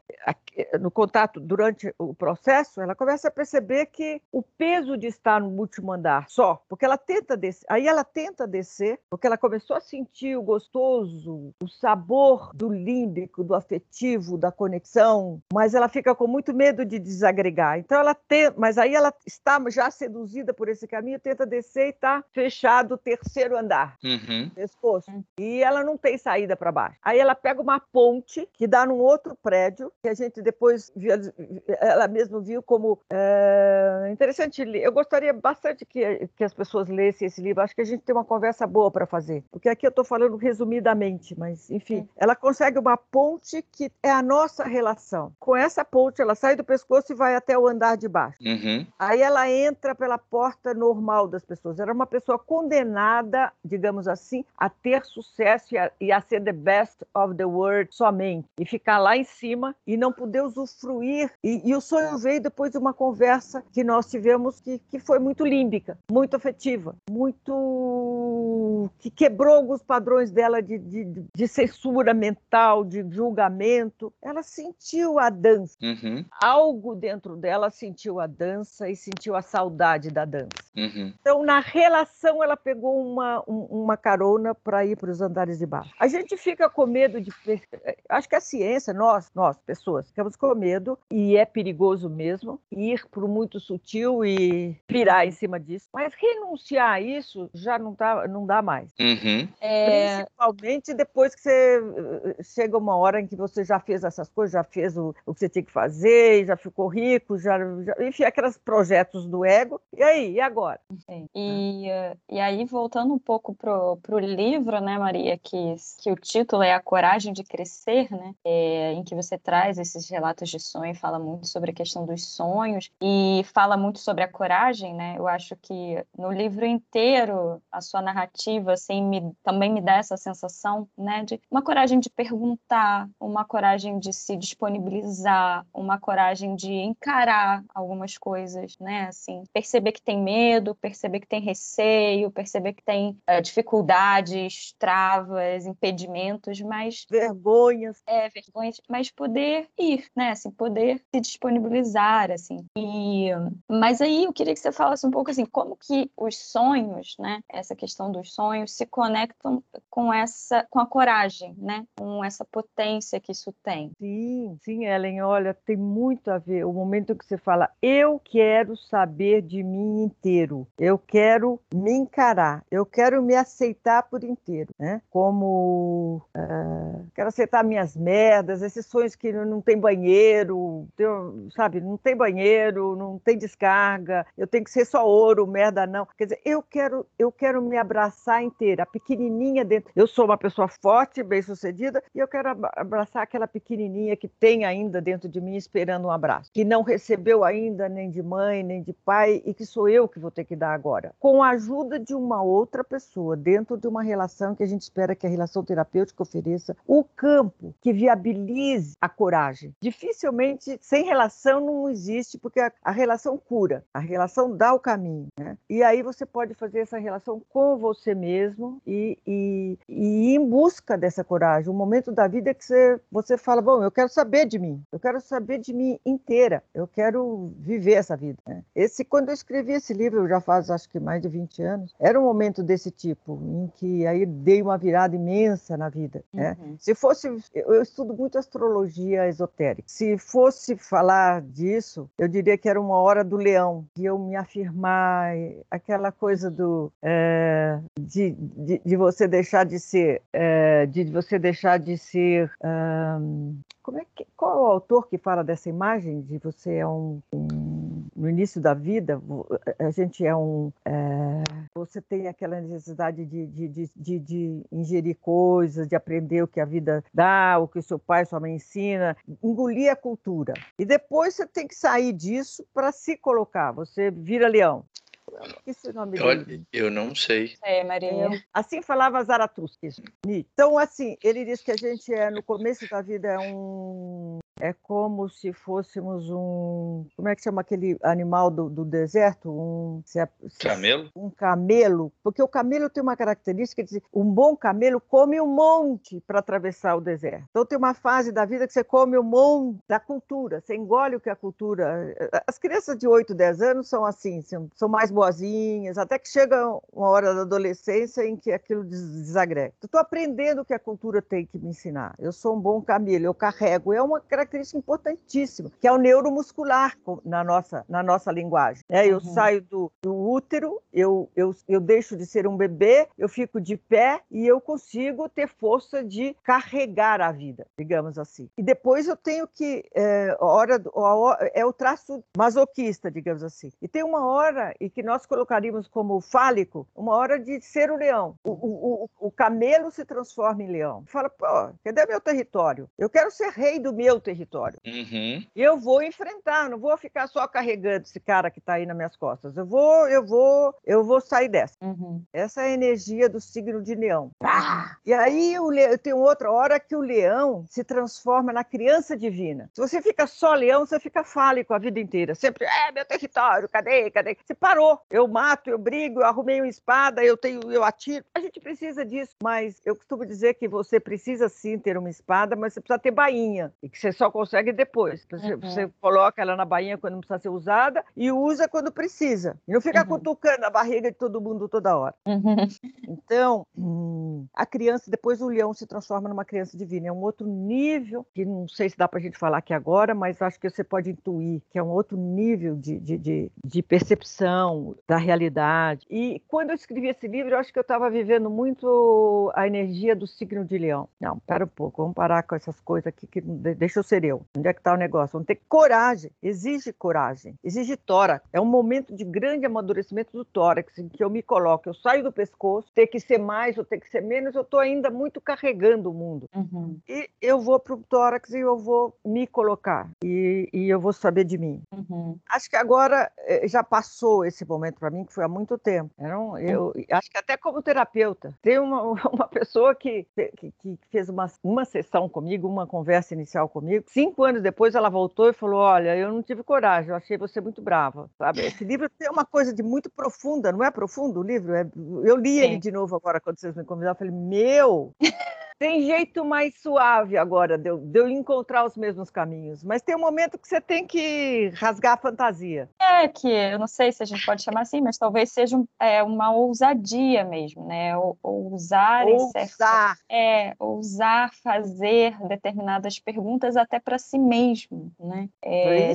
no contato durante o processo, ela começa a perceber que o peso de estar no último andar só, porque ela tenta descer, aí ela tenta descer, porque ela começou a sentir o gostoso, o sabor do límbico, do afetivo, da conexão, mas ela fica com muito medo de desagregar. Então ela tem, mas aí ela está já seduzida por esse caminho, tenta descer e está fechado o terceiro andar, uhum. pescoço, e ela não tem saída para baixo. Aí ela pega uma ponte que dá num outro prédio que a gente depois ela mesma viu como é, interessante. Eu gostaria bastante que, que as pessoas lessem esse livro. Acho que a gente tem uma conversa boa para fazer, porque aqui eu estou falando resumidamente, mas enfim, ela consegue uma ponte que é a nossa relação. Com essa ponte, ela sai do pescoço e vai até o andar de baixo. Uhum. Aí ela entra pela porta normal das pessoas. Era uma pessoa condenada, digamos assim, a ter sucesso e a, e a ser the best of the world somente e ficar lá em cima e não poder usufruir. E, e o sonho veio depois de uma conversa que nós tivemos que, que foi muito límbica, muito afetiva, muito. que quebrou alguns padrões dela de, de, de censura mental, de julgamento. Ela sentiu a dança. Uhum. Algo dentro dela sentiu a dança e sentiu a saudade da dança. Uhum. Então, na relação, ela pegou uma, uma carona para ir para os andares de baixo. A gente fica com medo de. Acho que a ciência, nós, nós, pessoas, ficamos com medo, e é perigoso mesmo, ir para o muito sutil e pirar em cima disso. Mas renunciar a isso já não, tá, não dá mais. Uhum. É... Principalmente depois que você chega uma hora em que você já fez essas coisas, já fez o, o que você tinha que fazer, já ficou rico, já, já enfim, aqueles projetos do ego. E aí, e agora? E, e aí, voltando um pouco pro, pro livro, né, Maria, que, que o título é A Coragem de Crescer, né, é, em que você traz esses relatos de sonho, fala muito sobre a questão dos sonhos e fala muito sobre a coragem, né? Eu acho que no livro inteiro a sua narrativa assim me, também me dá essa sensação, né, de uma coragem de perguntar, uma coragem de se disponibilizar, uma coragem de encarar algumas coisas, né? Assim, perceber que tem medo, perceber que tem receio, perceber que tem é, dificuldades, travas, impedimentos, mas vergonhas, é vergonhas, mas poder ir, né? Assim, poder se disponibilizar, assim. E, mas aí eu queria que você falasse um pouco assim, como que os sonhos, né? Essa questão dos sonhos se conectam com essa, com a coragem, né? Com essa potência que isso tem. Sim, sim, Ellen. Olha, tem muito a ver. O momento que você fala, eu quero saber de mim inteiro. Eu quero me encarar. Eu quero me aceitar por inteiro, né? Como uh, quero aceitar minhas merdas, esses sonhos que não tem banheiro, sabe? Não tem banheiro, não tem descarga, eu tenho que ser só ouro, merda não. Quer dizer, eu quero, eu quero me abraçar inteira, a pequenininha dentro. Eu sou uma pessoa forte, bem-sucedida, e eu quero abraçar aquela pequenininha que tem ainda dentro de mim esperando um abraço, que não recebeu ainda nem de mãe, nem de pai e que sou eu que vou ter que dar agora. Com a ajuda de uma outra pessoa, dentro de uma relação que a gente espera que a relação terapêutica ofereça o campo que viabilize a coragem. Dificilmente, sem relação não existe, porque a, a relação cura, a relação dá o caminho. Né? E aí você pode fazer essa relação com você mesmo e, e, e ir em busca dessa coragem. Um momento da vida que você, você fala: Bom, eu quero saber de mim, eu quero saber de mim inteira, eu quero viver essa vida. Né? Esse, quando eu escrevi esse livro, já faz acho que mais de 20 anos, era um momento desse tipo, em que aí dei uma virada imensa na vida. Né? Uhum. Se fosse, eu estudo muito astrologia esotérica. Se fosse falar disso, eu diria que era uma hora do leão, de eu me afirmar, aquela coisa do é, de, de, de, você deixar de ser, é, de você deixar de ser como é que, qual é o autor que fala dessa imagem de você é um, um no início da vida, a gente é um. É, você tem aquela necessidade de, de, de, de, de ingerir coisas, de aprender o que a vida dá, o que o seu pai, sua mãe ensina, engolir a cultura. E depois você tem que sair disso para se colocar. Você vira leão. Esqueci o nome Olha, dele. Eu não sei. É, Maria. É, assim falava Zaratustra. Então, assim, ele diz que a gente é, no começo da vida, é um é como se fôssemos um. Como é que chama aquele animal do, do deserto? Um. Se, se, camelo? Um camelo. Porque o camelo tem uma característica de um bom camelo come um monte para atravessar o deserto. Então tem uma fase da vida que você come um monte da cultura, você engole o que a cultura. As crianças de 8, 10 anos são assim, são mais boazinhas, até que chega uma hora da adolescência em que aquilo desagrega. Estou aprendendo o que a cultura tem que me ensinar. Eu sou um bom camelo, eu carrego. É uma característica característica importantíssima, que é o neuromuscular na nossa, na nossa linguagem. É, eu uhum. saio do, do útero, eu, eu, eu deixo de ser um bebê, eu fico de pé e eu consigo ter força de carregar a vida, digamos assim. E depois eu tenho que, é, hora, é o traço masoquista, digamos assim. E tem uma hora e que nós colocaríamos como fálico, uma hora de ser o leão. O, o, o, o camelo se transforma em leão. Fala, pô, cadê meu território? Eu quero ser rei do meu território território. Uhum. Eu vou enfrentar, não vou ficar só carregando esse cara que está aí nas minhas costas. Eu vou, eu vou, eu vou sair dessa. Uhum. Essa é a energia do signo de leão. Ah! E aí o le... tem outra hora que o leão se transforma na criança divina. Se você fica só leão, você fica fálico a vida inteira. Sempre, é meu território, cadê, cadê? Você parou. Eu mato, eu brigo, eu arrumei uma espada, eu tenho, eu atiro. A gente precisa disso, mas eu costumo dizer que você precisa sim ter uma espada, mas você precisa ter bainha e que você só consegue depois. Você, uhum. você, coloca ela na bainha quando não precisa ser usada e usa quando precisa. E não fica uhum. cutucando a barriga de todo mundo toda hora. Uhum. Então, hum, a criança, depois o leão se transforma numa criança divina. É um outro nível, que não sei se dá para a gente falar aqui agora, mas acho que você pode intuir que é um outro nível de, de, de, de percepção da realidade. E quando eu escrevi esse livro, eu acho que eu estava vivendo muito a energia do signo de leão. Não, pera um pouco, vamos parar com essas coisas aqui, que deixa eu ser eu. Onde é que está o negócio? Vamos ter coragem. Exige coragem. Exige tórax. É um momento de grande amadurecimento do tórax, em que eu me coloco, eu saio do pescoço, ter que ser mais ou ter que ser menos, eu estou ainda muito carregando o mundo. Uhum. E eu vou para o tórax e eu vou me colocar. E, e eu vou saber de mim. Uhum. Acho que agora eh, já passou esse momento para mim, que foi há muito tempo. Eu uhum. acho que até como terapeuta. Tem uma, [LAUGHS] uma pessoa que, que, que fez uma, uma sessão comigo, uma conversa inicial comigo, Cinco anos depois, ela voltou e falou: Olha, eu não tive coragem, eu achei você muito brava. Sabe? Esse livro tem uma coisa de muito profunda, não é profundo o livro? É... Eu li Sim. ele de novo agora quando vocês me convidaram. Eu falei: Meu! Tem jeito mais suave agora de eu, de eu, encontrar os mesmos caminhos, mas tem um momento que você tem que rasgar a fantasia. É que eu não sei se a gente pode chamar assim, mas talvez seja é, uma ousadia mesmo, né? Ou, ousar, ousar. é ousar fazer determinadas perguntas até para si mesmo, né? É,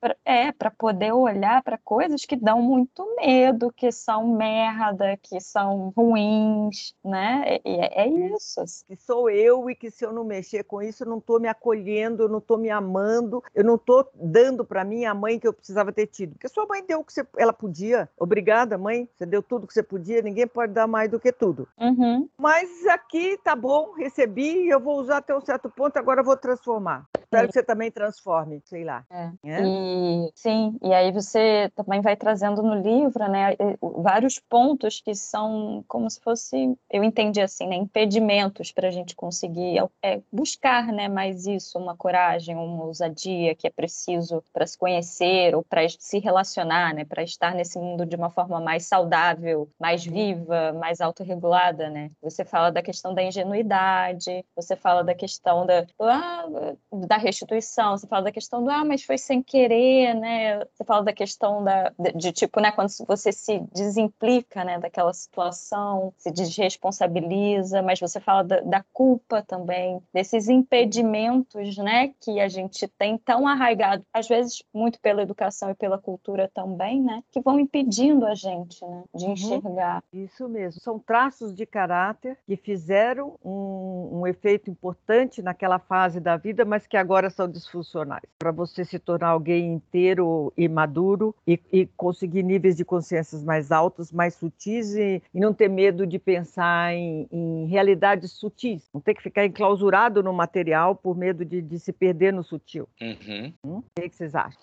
pra, é para poder olhar para coisas que dão muito medo, que são merda, que são ruins, né? É, é isso. Assim que sou eu e que se eu não mexer com isso, eu não estou me acolhendo, eu não estou me amando, eu não estou dando para mim a mãe que eu precisava ter tido. Porque sua mãe deu o que você, ela podia. Obrigada, mãe. Você deu tudo que você podia, ninguém pode dar mais do que tudo. Uhum. Mas aqui tá bom, recebi, eu vou usar até um certo ponto, agora eu vou transformar. Espero que você também transforme, sei lá. É. É? E, sim, e aí você também vai trazendo no livro, né, vários pontos que são como se fosse, eu entendi assim, né, impedimentos para a gente conseguir é, buscar, né, mais isso, uma coragem, uma ousadia que é preciso para se conhecer ou para se relacionar, né, para estar nesse mundo de uma forma mais saudável, mais viva, mais autorregulada, né. Você fala da questão da ingenuidade, você fala da questão da, ah, da restituição, você fala da questão do, ah, mas foi sem querer, né? Você fala da questão da, de, de tipo, né, quando você se desimplica, né, daquela situação, se desresponsabiliza, mas você fala da, da culpa também, desses impedimentos, né, que a gente tem tão arraigado, às vezes muito pela educação e pela cultura também, né, que vão impedindo a gente, né, de uhum. enxergar. Isso mesmo, são traços de caráter que fizeram um, um efeito importante naquela fase da vida, mas que agora agora são disfuncionais. Para você se tornar alguém inteiro e maduro e, e conseguir níveis de consciências mais altos, mais sutis e, e não ter medo de pensar em, em, realidades sutis. Não ter que ficar enclausurado no material por medo de, de se perder no sutil. Uhum. Hum? O que, que vocês acham?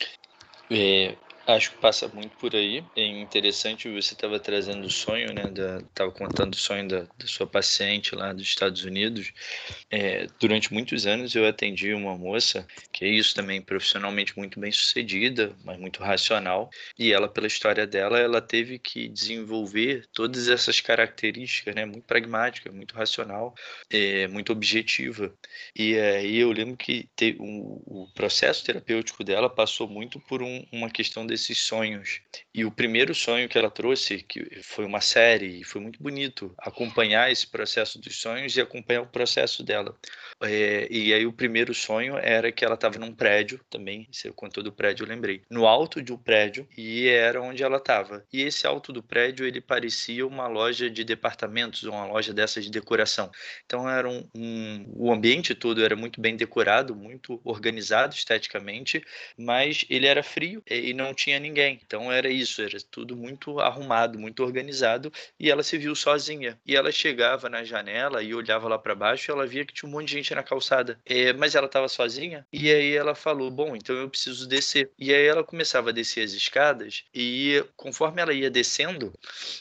É, Acho que passa muito por aí. É interessante, você estava trazendo o sonho, né? Estava contando o sonho da, da, sua paciente lá dos Estados Unidos. É, durante muitos anos eu atendi uma moça, que é isso também, profissionalmente muito bem sucedida, mas muito racional. E ela, pela história dela, ela teve que desenvolver todas essas características, né? Muito pragmática, muito racional, é, muito objetiva. E aí eu lembro que te, um, o processo terapêutico dela passou muito por um, uma questão de desses sonhos. E o primeiro sonho que ela trouxe, que foi uma série, e foi muito bonito acompanhar esse processo dos sonhos e acompanhar o processo dela. É, e aí o primeiro sonho era que ela estava num prédio, também, você contou do prédio, eu lembrei, no alto de um prédio, e era onde ela estava. E esse alto do prédio, ele parecia uma loja de departamentos, uma loja dessas de decoração. Então era um, um o ambiente todo era muito bem decorado, muito organizado esteticamente, mas ele era frio e não tinha tinha ninguém. Então era isso, era tudo muito arrumado, muito organizado, e ela se viu sozinha. E ela chegava na janela e olhava lá para baixo e ela via que tinha um monte de gente na calçada. É, mas ela estava sozinha, e aí ela falou: Bom, então eu preciso descer. E aí ela começava a descer as escadas, e conforme ela ia descendo,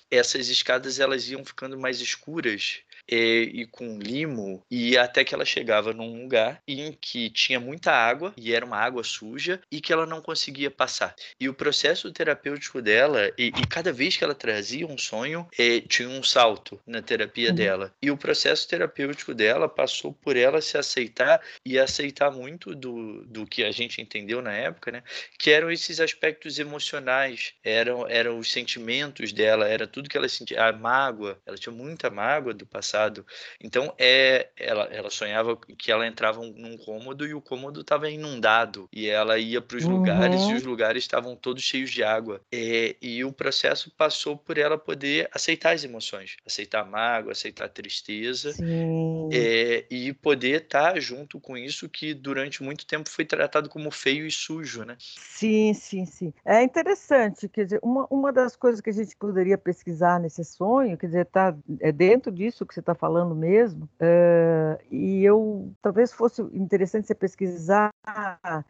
essas escadas elas iam ficando mais escuras e, e com limo, e até que ela chegava num lugar em que tinha muita água, e era uma água suja, e que ela não conseguia passar. E o processo terapêutico dela, e, e cada vez que ela trazia um sonho, é, tinha um salto na terapia uhum. dela. E o processo terapêutico dela passou por ela se aceitar e aceitar muito do, do que a gente entendeu na época, né? Que eram esses aspectos emocionais, eram, eram os sentimentos dela, era tudo que ela sentia, a mágoa, ela tinha muita mágoa do passado passado. Então, é, ela, ela sonhava que ela entrava num cômodo e o cômodo estava inundado. E ela ia para os uhum. lugares e os lugares estavam todos cheios de água. É, e o processo passou por ela poder aceitar as emoções, aceitar a mágoa, aceitar a tristeza. É, e poder estar tá junto com isso que durante muito tempo foi tratado como feio e sujo, né? Sim, sim, sim. É interessante, quer dizer, uma, uma das coisas que a gente poderia pesquisar nesse sonho, quer dizer, tá é dentro disso que você está falando mesmo, uh, e eu talvez fosse interessante você pesquisar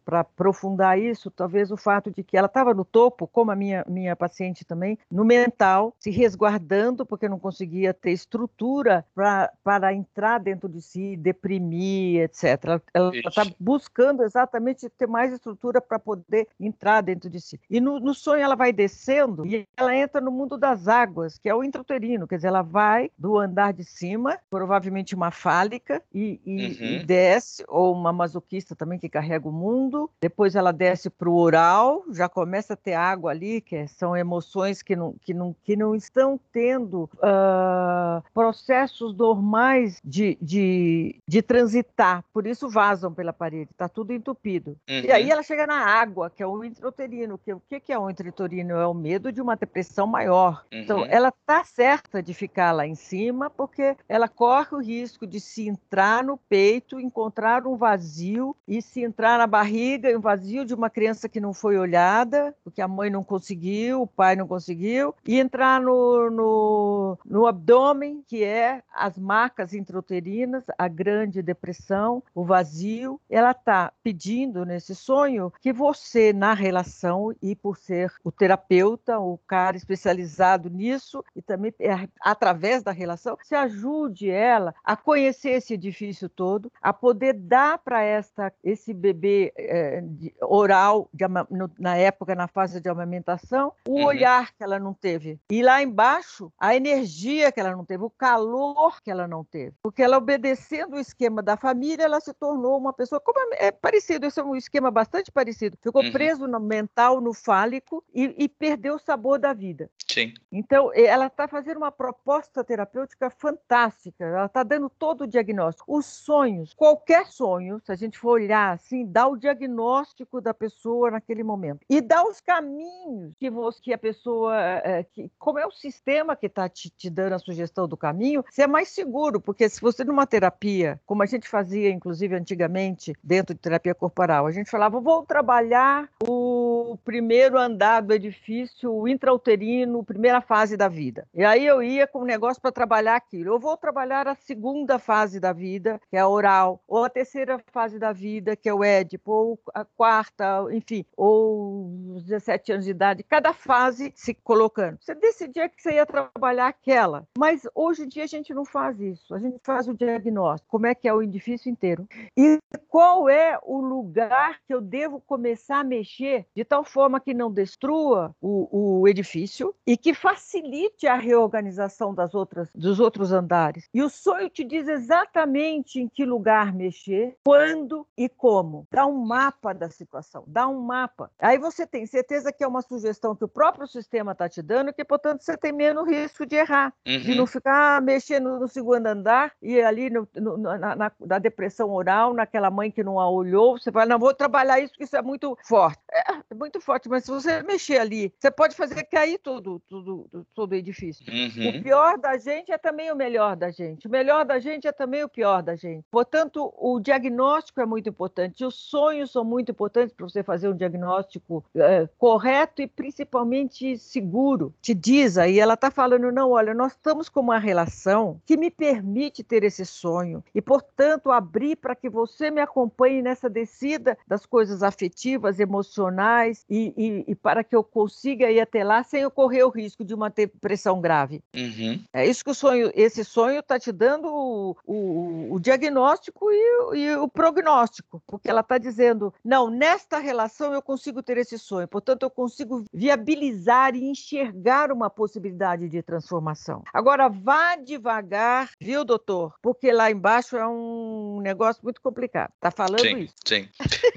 para aprofundar isso, talvez o fato de que ela estava no topo, como a minha, minha paciente também, no mental, se resguardando, porque não conseguia ter estrutura para entrar dentro de si, deprimir, etc. Ela está buscando exatamente ter mais estrutura para poder entrar dentro de si. E no, no sonho ela vai descendo e ela entra no mundo das águas, que é o intrauterino, quer dizer, ela vai do andar de cima, provavelmente uma fálica, e, e, uhum. e desce, ou uma masoquista também que carrega o mundo. Depois ela desce para o oral, já começa a ter água ali, que são emoções que não, que não, que não estão tendo uh, processos normais de, de, de transitar, por isso vazam pela parede, está tudo entupido. Uhum. E aí uhum. ela chega na água, que é o intrauterino. Que, o que, que é o intrauterino? É o medo de uma depressão maior. Então, uhum. Então, ela está certa de ficar lá em cima, porque ela corre o risco de se entrar no peito, encontrar um vazio e se entrar na barriga e um vazio de uma criança que não foi olhada, porque a mãe não conseguiu, o pai não conseguiu, e entrar no, no, no abdômen, que é as marcas intrauterinas, a grande depressão, o vazio. Ela está pedindo nesse sonho que você, na relação, e por ser o terapeuta, o cara especializado nisso, e também é, através da relação, se ajude ela a conhecer esse edifício todo, a poder dar para esta esse bebê é, de, oral de, no, na época na fase de amamentação o uhum. olhar que ela não teve e lá embaixo a energia que ela não teve, o calor que ela não teve, porque ela obedecendo o esquema da família ela se tornou uma pessoa como é, é parecido, esse é um esquema bastante parecido, ficou uhum. preso no mental, no fálico e, e perdeu o sabor da vida. Sim. Então ela está fazendo uma proposta terapêutica fantástica ela está dando todo o diagnóstico. Os sonhos, qualquer sonho, se a gente for olhar assim, assim, dar o diagnóstico da pessoa naquele momento e dar os caminhos que, você, que a pessoa, é, que, como é o sistema que está te, te, dando a sugestão do caminho, você é mais seguro, porque se você numa terapia, como a gente fazia, inclusive antigamente, dentro de terapia corporal, a gente falava, vou trabalhar o primeiro andar do edifício, o intrauterino, primeira fase da vida. E aí eu ia com um negócio para trabalhar aquilo. Eu vou trabalhar a segunda fase da vida, que é a oral, ou a terceira fase da vida, que é o Édipo, ou a quarta, enfim, ou os 17 anos de idade, cada fase se colocando. Você decidia que você ia trabalhar aquela, mas hoje em dia a gente não faz isso. A gente faz o diagnóstico, como é que é o edifício inteiro. E qual é o lugar que eu devo começar a mexer de tal forma que não destrua o, o edifício e que facilite a reorganização das outras, dos outros andares. E o sonho te diz exatamente em que lugar mexer, quando e como. Dá um mapa da situação, dá um mapa. Aí você tem certeza que é uma sugestão que o próprio sistema está te dando, que, portanto, você tem menos risco de errar, uhum. de não ficar mexendo no segundo andar e ali no, no, na, na, na, depressão oral, naquela mãe que não a olhou, você fala, não, vou trabalhar isso, porque isso é muito forte. É, é muito forte, mas se você mexer ali, você pode fazer cair todo, todo, todo o edifício. Uhum. O pior da gente é também o melhor da gente. O melhor da gente é também o pior da gente. Portanto, o diagnóstico é muito importante. Os sonhos são muito importantes para você fazer um diagnóstico é, correto e principalmente seguro. Te diz aí, ela está falando, não, olha, nós estamos com uma relação que me permite ter esse sonho e, portanto, abrir para que você me acompanhe nessa descida das coisas afetivas, emocionais e, e, e para que eu consiga ir até lá sem ocorrer o risco de uma depressão grave. Uhum. É isso que o sonho, esse sonho está te dando o, o, o diagnóstico e, e, o prognóstico, porque ela está dizendo, não, nesta relação eu consigo ter esse sonho, portanto eu consigo viabilizar e enxergar uma possibilidade de transformação. Agora vá devagar, viu, doutor? Porque lá embaixo é um negócio muito complicado. Tá falando sim, isso? Sim.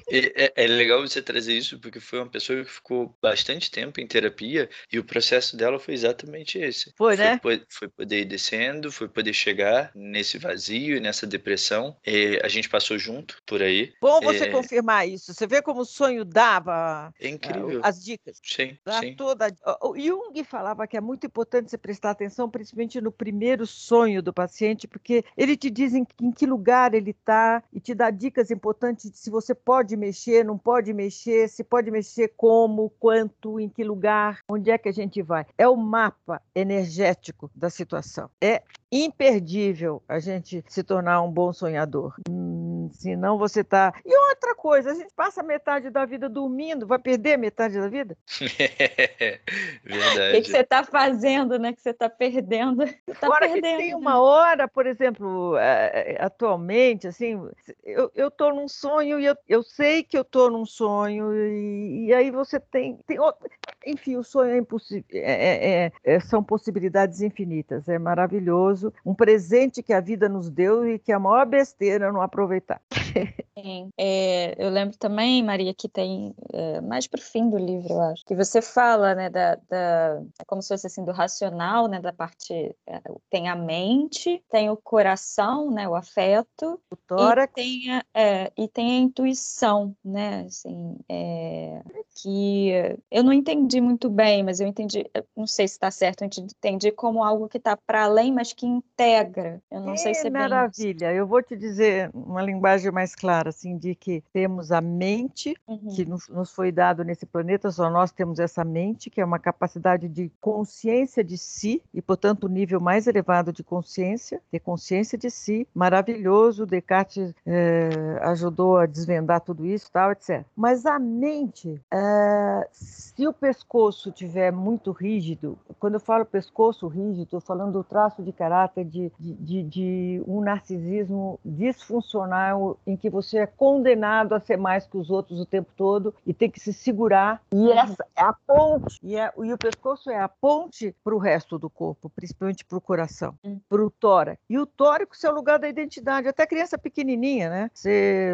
é, é legal você trazer isso porque foi uma pessoa que ficou bastante tempo em terapia e o processo dela foi exatamente esse. Foi, né? Foi, foi poder ir descendo, foi poder chegar nesse vazio, nessa depressão. E a gente passou junto por aí. Bom você é... confirmar isso. Você vê como o sonho dava é incrível. as dicas. Sim, Dá sim. Toda... O Jung falava que é muito importante você prestar atenção, principalmente no primeiro sonho do paciente, porque ele te diz em, em que lugar ele está e te dá dicas importantes de se você pode mexer, não pode mexer, se pode mexer como, quanto, em que lugar, onde é que a gente vai. É o mapa energético da situação. É imperdível a gente se tornar um bom sonhador. Hum, senão você está. E outra coisa, a gente passa metade da vida dormindo, vai perder metade da vida? [LAUGHS] Verdade. O que, você está fazendo, né? Que você está perdendo. [LAUGHS] Tá Agora perdendo, que tem uma hora, por exemplo, é, é, atualmente, assim, eu estou num sonho e eu, eu sei que eu estou num sonho, e, e, aí você tem. tem outro, enfim, o sonho é impossível. É, é, é, são possibilidades infinitas, é maravilhoso um presente que a vida nos deu e que é a maior besteira não aproveitar. that. Sim. É, eu lembro também, Maria, que tem é, mais para o fim do livro, eu acho, que você fala, né, da, da é como se fosse assim do racional, né, da parte é, tem a mente, tem o coração, né, o afeto, o tórax. e tem a, é, e tem a intuição, né, assim, é, que eu não entendi muito bem, mas eu entendi, não sei se está certo, eu entendi como algo que está para além, mas que integra. Eu não sei se é maravilha. Bem... Eu vou te dizer uma linguagem mais clara, assim, de que temos a mente uhum. que nos, nos foi dado nesse planeta, só nós temos essa mente, que é uma capacidade de consciência de si e, portanto, o um nível mais elevado de consciência, ter consciência de si, maravilhoso. Descartes é, ajudou a desvendar tudo isso, tal, etc. Mas a mente, é, se o pescoço tiver muito rígido, quando eu falo pescoço rígido, estou falando do traço de caráter de, de, de, um narcisismo disfuncional em que você é condenado a ser mais que os outros o tempo todo e tem que se segurar. E essa é a ponte, e, é, e o pescoço é a ponte para o resto do corpo, principalmente para o coração, hum. para o tórax. E o tórax é o lugar da identidade. Até criança pequenininha, né? Você,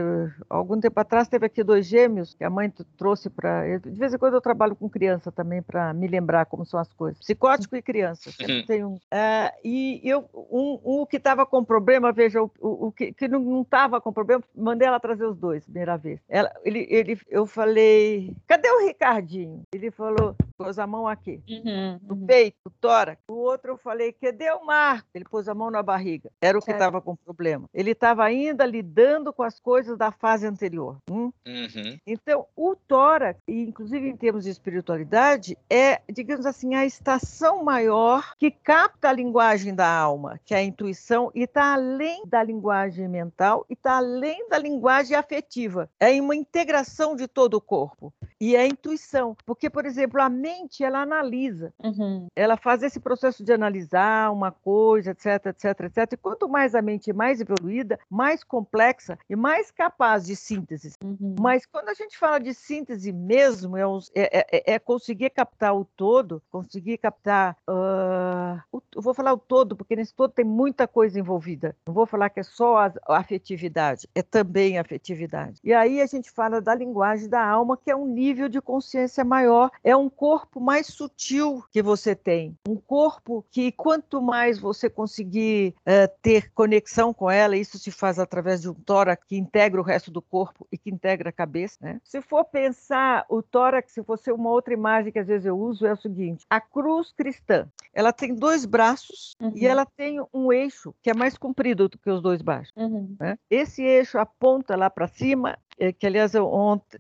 algum tempo atrás teve aqui dois gêmeos que a mãe trouxe para. De vez em quando eu trabalho com criança também para me lembrar como são as coisas. Psicótico e criança. Sempre tem um. É, e eu, um, um que estava com problema, veja, o, o, que, que não estava com problema mandei ela trazer os dois, primeira vez. Ela, ele, ele, eu falei, cadê o Ricardinho? Ele falou, pôs a mão aqui, uhum, no uhum. peito, no tórax. O outro eu falei, cadê o Marco? Ele pôs a mão na barriga. Era o que estava com problema. Ele estava ainda lidando com as coisas da fase anterior. Hum? Uhum. Então, o tórax, inclusive em termos de espiritualidade, é, digamos assim, a estação maior que capta a linguagem da alma, que é a intuição, e está além da linguagem mental e está além da linguagem afetiva. É uma integração de todo o corpo. E é a intuição. Porque, por exemplo, a mente, ela analisa. Uhum. Ela faz esse processo de analisar uma coisa, etc, etc, etc. E quanto mais a mente é mais evoluída, mais complexa e mais capaz de síntese. Uhum. Mas quando a gente fala de síntese mesmo, é, é, é, é conseguir captar o todo, conseguir captar. Uh, o, eu vou falar o todo, porque nesse todo tem muita coisa envolvida. Não vou falar que é só a, a afetividade, é também a afetividade. E aí a gente fala da linguagem da alma, que é um nível de consciência maior, é um corpo mais sutil que você tem. Um corpo que, quanto mais você conseguir uh, ter conexão com ela, isso se faz através de um tórax que integra o resto do corpo e que integra a cabeça. Né? Se for pensar o tórax, se fosse uma outra imagem que às vezes eu uso, é o seguinte: a cruz cristã, ela tem dois braços uhum. e ela tem um eixo que é mais comprido do que os dois baixos. Uhum. Né? Esse eixo aponta lá para cima que aliás eu,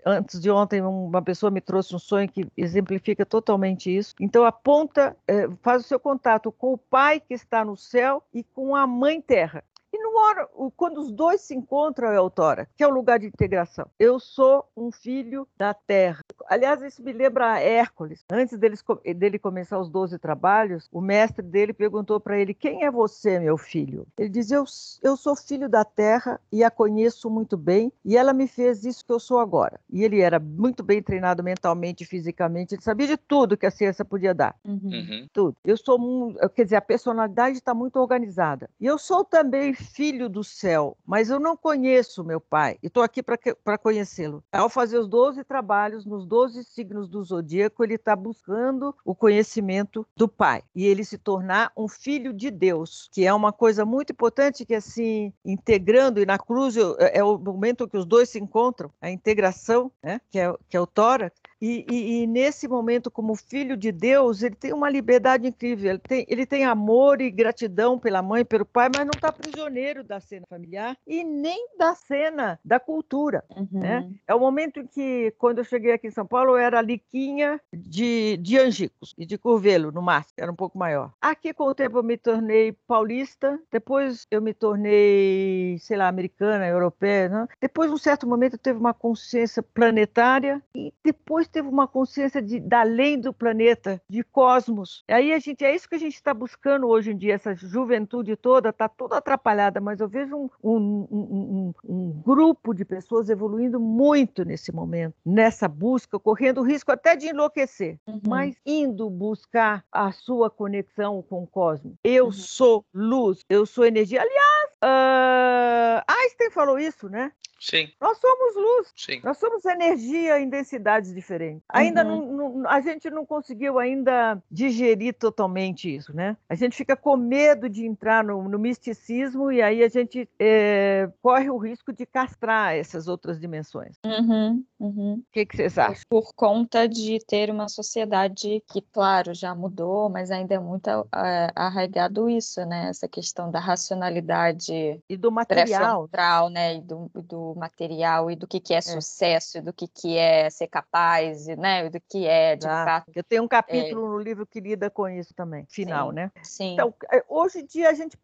antes de ontem uma pessoa me trouxe um sonho que exemplifica totalmente isso. Então aponta, é, faz o seu contato com o Pai que está no céu e com a Mãe Terra. E no hora, quando os dois se encontram, é o Tora, que é o lugar de integração. Eu sou um filho da terra. Aliás, isso me lembra Hércules. Antes deles, dele começar os 12 trabalhos, o mestre dele perguntou para ele: Quem é você, meu filho? Ele diz: eu, eu sou filho da terra e a conheço muito bem, e ela me fez isso que eu sou agora. E ele era muito bem treinado mentalmente e fisicamente, ele sabia de tudo que a ciência podia dar. Uhum. uhum. Tudo. Eu sou, quer dizer, a personalidade está muito organizada. E eu sou também filho do céu, mas eu não conheço meu pai e estou aqui para conhecê-lo. Ao fazer os 12 trabalhos nos 12 signos do zodíaco, ele está buscando o conhecimento do pai e ele se tornar um filho de Deus, que é uma coisa muito importante que assim, integrando e na cruz é, é o momento que os dois se encontram, a integração, né, que é, que é o tórax, e, e, e, nesse momento, como filho de Deus, ele tem uma liberdade incrível. Ele tem, ele tem amor e gratidão pela mãe, pelo pai, mas não está prisioneiro da cena familiar e nem da cena da cultura. Uhum. Né? É o momento em que, quando eu cheguei aqui em São Paulo, eu era liquinha de, de Angicos e de Curvelo, no máximo, era um pouco maior. Aqui, com o tempo, eu me tornei paulista, depois eu me tornei, sei lá, americana, europeia. Né? Depois, num certo momento, eu teve uma consciência planetária e depois depois teve uma consciência de, da além do planeta, de cosmos. Aí a gente, é isso que a gente está buscando hoje em dia, essa juventude toda está toda atrapalhada, mas eu vejo um, um, um, um, grupo de pessoas evoluindo muito nesse momento, nessa busca, correndo o risco até de enlouquecer, uhum. mas indo buscar a sua conexão com o cosmos. Eu uhum. sou luz, eu sou energia. Aliás, uh, Einstein falou isso, né? Sim. Nós somos luz. Sim. Nós somos energia em densidades diferentes. Ainda uhum. não, não, a gente não conseguiu ainda digerir totalmente isso, né? A gente fica com medo de entrar no, no misticismo e aí a gente é, corre o risco de castrar essas outras dimensões. Uhum. Uhum. O que, que vocês acham? Por conta de ter uma sociedade que, claro, já mudou, mas ainda é muito é, arraigado isso, né? Essa questão da racionalidade e do material, né? E do, do material e do que, que é, é. sucesso, e do que, que é ser capaz, né? E do que é de ah, fato. Eu tenho um capítulo é... no livro que lida com isso também, final, sim, né? Sim. Então, é, hoje em dia a gente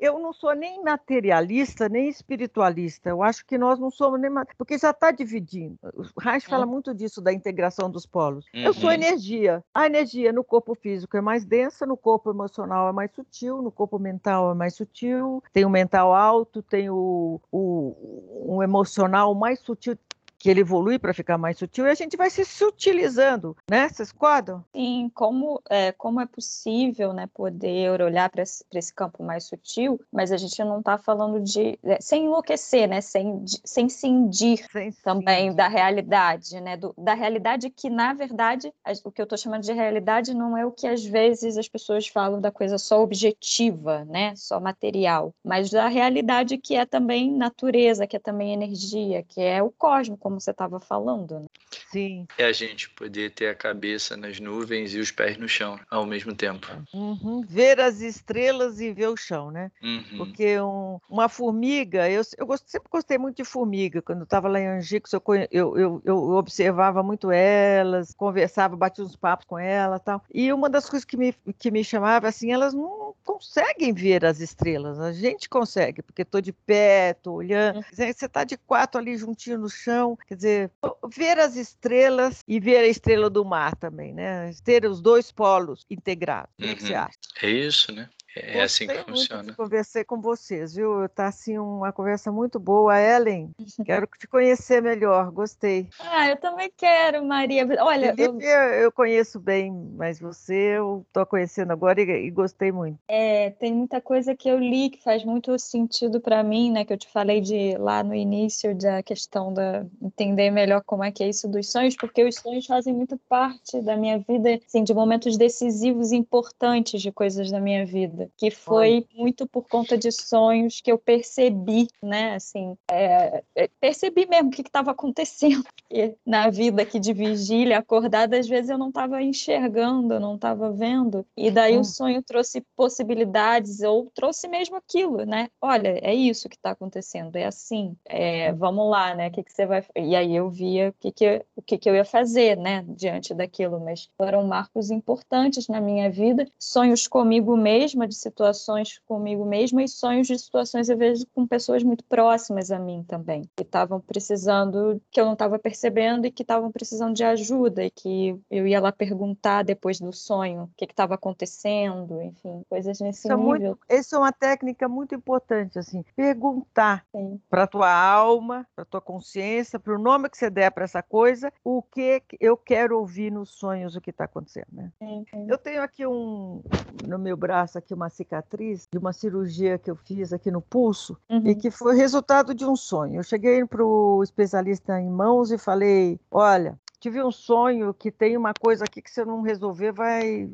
eu não sou nem materialista nem espiritualista. Eu acho que nós não somos nem porque já está dividindo. O Reich fala muito disso da integração dos polos. Uhum. Eu sou uhum. energia. A energia no corpo físico é mais densa, no corpo emocional é mais sutil, no corpo mental é mais sutil. Tem o mental alto, tem o, o um emocional mais sutil que ele evolui para ficar mais sutil e a gente vai se sutilizando, né? Vocês concordam? Sim, como é, como é possível, né, poder olhar para esse, esse, campo mais sutil, mas a gente não está falando de é, sem enlouquecer, né, sem, de, sem cindir sem também sim. da realidade, né, do, da realidade que na verdade o que eu estou chamando de realidade não é o que às vezes as pessoas falam da coisa só objetiva, né, só material, mas da realidade que é também natureza, que é também energia, que é o cosmos, como você estava falando. Né? Sim. É a gente poder ter a cabeça nas nuvens e os pés no chão ao mesmo tempo. Uhum. Ver as estrelas e ver o chão, né? Uhum. Porque um, uma formiga, eu, eu gost, sempre gostei muito de formiga. Quando eu estava lá em Angicos, eu, eu, eu, eu, observava muito elas, conversava, batia uns papos com elas tal. E uma das coisas que me, que me chamava, assim, elas não conseguem ver as estrelas. A gente consegue, porque estou de pé, estou olhando. Uhum. Você está de quatro ali juntinho no chão. Quer dizer, ver as estrelas e ver a estrela do mar também, né? Ter os dois polos integrados. Uhum. O que você uhum. acha? É isso, né? É, é assim que funciona. Conversei com vocês, viu? Tá assim uma conversa muito boa, Ellen. [LAUGHS] Quero te conhecer melhor, gostei. Ah, eu também quero, Maria. Olha, Felipe, eu... eu conheço bem, mas você eu tô conhecendo agora e, e, gostei muito. É, tem muita coisa que eu li que faz muito sentido para mim, né? Que eu te falei de lá no início da questão da entender melhor como é que é isso dos sonhos, porque os sonhos fazem muito parte da minha vida, assim, de momentos decisivos e importantes de coisas da minha vida vida, que foi muito por conta de sonhos que eu percebi, né? Assim, é, é percebi mesmo o que estava acontecendo [LAUGHS] na vida aqui de vigília, acordada, às vezes eu não estava enxergando, eu não estava vendo, e daí hum. o sonho trouxe possibilidades, ou trouxe mesmo aquilo, né? Olha, é isso que está acontecendo, é assim, é, vamos lá, né? O que, que você vai. E aí eu via o que, que, o que, que eu ia fazer, né? Diante daquilo, mas foram marcos importantes na minha vida, sonhos comigo mesma, de situações comigo mesma e sonhos de situações, às vezes, com pessoas muito próximas a mim também, que estavam precisando, que eu não estava percebendo e que estavam precisando de ajuda, e que eu ia lá perguntar depois do sonho o que estava acontecendo, enfim, coisas nesse isso nível. É muito, essa é uma técnica muito importante, assim, perguntar para a tua alma, para a tua consciência, para o nome que você der para essa coisa, o que eu quero ouvir nos sonhos, o que está acontecendo, né? Sim, sim. Eu tenho aqui um, no meu braço, aqui uma cicatriz de uma cirurgia que eu fiz aqui no pulso uhum. e que foi resultado de um sonho. Eu cheguei para o especialista em mãos e falei: Olha, tive um sonho que tem uma coisa aqui que se eu não resolver vai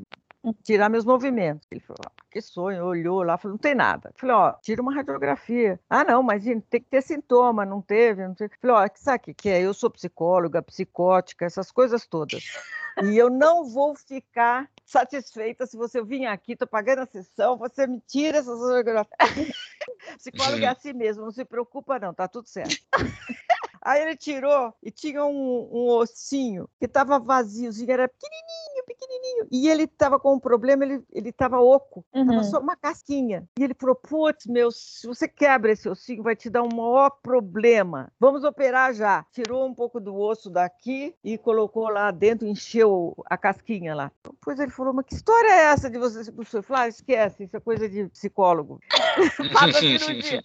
tirar meus movimentos. Ele falou, ah, que sonho, olhou lá, falou, não tem nada. falei, ó, tira uma radiografia. Ah, não, mas tem que ter sintoma, não teve, não teve. falei, ó, sabe o que é? Eu sou psicóloga, psicótica, essas coisas todas. E eu não vou ficar satisfeita se você vir aqui, estou pagando a sessão, você me tira essas radiografias. [LAUGHS] Psicólogo é assim mesmo, não se preocupa não, tá tudo certo. Aí ele tirou e tinha um, um ossinho que estava vaziozinho, era pequenininho, pequenininho. E ele estava com um problema, ele estava oco, estava uhum. só uma casquinha. E ele falou: Putz, meu, se você quebra esse ossinho, vai te dar um maior problema. Vamos operar já. Tirou um pouco do osso daqui e colocou lá dentro, encheu a casquinha lá. Depois ele falou: Mas que história é essa de você? Eu falei: ah, esquece, isso é coisa de psicólogo. Faz a cirurgia.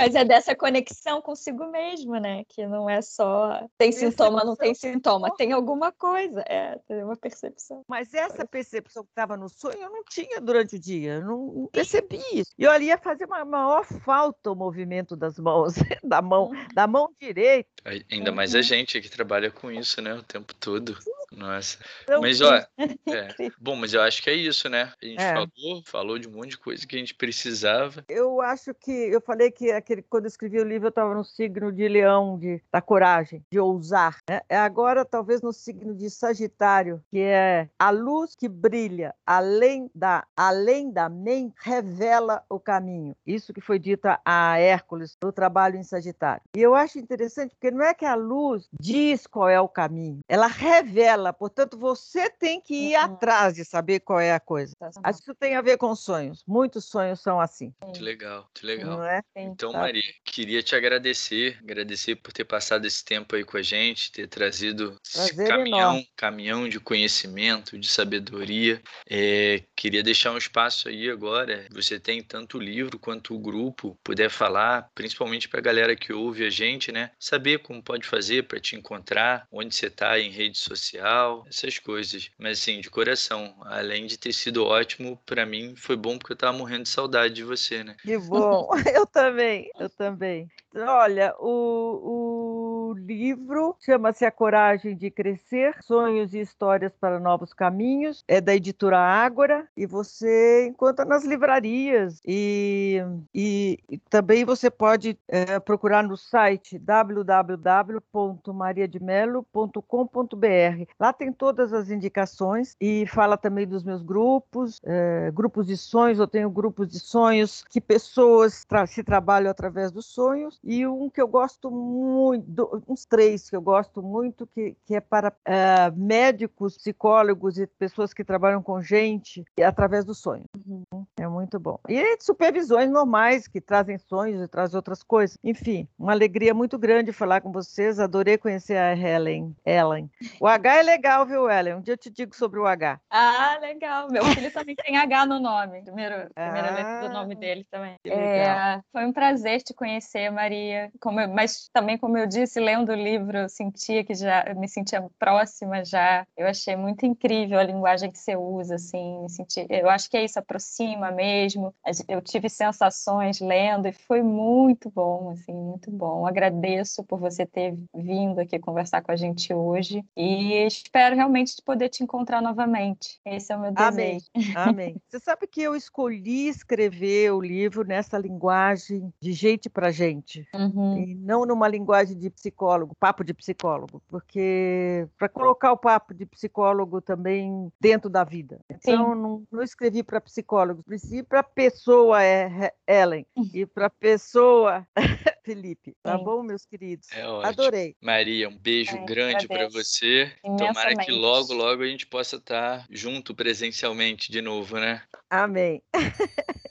Mas é dessa conexão consigo mesmo, né? Que não é só tem sintoma, não tem sintoma, tem alguma coisa, é, tem uma percepção. Mas essa percepção que estava no sonho eu não tinha durante o dia, eu não percebi isso. E olha, ia fazer uma maior falta o movimento das mãos, [LAUGHS] da mão, uhum. da mão direita. Ainda mais a gente que trabalha com isso, né, o tempo todo. Nossa. Mas, ó, [LAUGHS] é, bom, mas eu acho que é isso, né? A gente é. falou, falou de um monte de coisa que a gente precisava. Eu acho que, eu falei que aquele, quando eu escrevi o livro eu estava no signo de leão, de, da coragem, de ousar. Né? É agora, talvez, no signo de Sagitário, que é a luz que brilha além da, além da mente, revela o caminho. Isso que foi dito a Hércules no trabalho em Sagitário. E eu acho interessante, porque não é que a luz diz qual é o caminho, ela revela ela, portanto, você tem que ir uhum. atrás de saber qual é a coisa. Acho que isso tem a ver com sonhos. Muitos sonhos são assim. Muito legal, muito legal. É? Então. Maria, queria te agradecer, agradecer por ter passado esse tempo aí com a gente, ter trazido esse caminhão, caminhão de conhecimento, de sabedoria. É, queria deixar um espaço aí agora. Você tem tanto o livro quanto o grupo, puder falar, principalmente para a galera que ouve a gente, né? Saber como pode fazer para te encontrar, onde você está em rede social, essas coisas. Mas assim, de coração, além de ter sido ótimo, para mim foi bom porque eu estava morrendo de saudade de você, né? Que bom, [LAUGHS] eu também, eu também. Olha, o, o livro chama-se A Coragem de Crescer, Sonhos e Histórias para Novos Caminhos, é da editora Ágora, e você encontra nas livrarias. E, e, e também você pode é, procurar no site www.mariademelo.com.br. Lá tem todas as indicações e fala também dos meus grupos, é, grupos de sonhos. Eu tenho grupos de sonhos que pessoas tra se trabalham através dos sonhos e um que eu gosto muito, uns três que eu gosto muito, que, que é para uh, médicos, psicólogos e pessoas que trabalham com gente através do sonho. Uhum. É muito bom. E supervisões normais que trazem sonhos e trazem outras coisas. Enfim, uma alegria muito grande falar com vocês. Adorei conhecer a Helen. Ellen. O H é legal, viu, Ellen? Um dia eu te digo sobre o H. Ah, legal. Meu filho [LAUGHS] também tem H no nome. Primeiro, primeira ah, letra do nome dele também. É, foi um prazer te conhecer, Maria. Maria, como eu, mas também como eu disse, lendo o livro, eu sentia que já me sentia próxima já. Eu achei muito incrível a linguagem que você usa, assim, me senti, eu acho que é isso aproxima mesmo. Eu tive sensações lendo e foi muito bom, assim, muito bom. Agradeço por você ter vindo aqui conversar com a gente hoje e espero realmente poder te encontrar novamente. Esse é o meu desejo. Amém. Amém. [LAUGHS] Você sabe que eu escolhi escrever o livro nessa linguagem de gente para gente uhum. e não numa linguagem de psicólogo, papo de psicólogo, porque para colocar o papo de psicólogo também dentro da vida. Então, não, não, escrevi para psicólogos, escrevi para pessoa é, Ellen. E para pessoa [LAUGHS] Felipe. Tá Sim. bom, meus queridos? É Adorei. Maria, um beijo é, grande para você. Tomara que logo, logo a gente possa estar junto presencialmente de novo, né? Amém. [LAUGHS]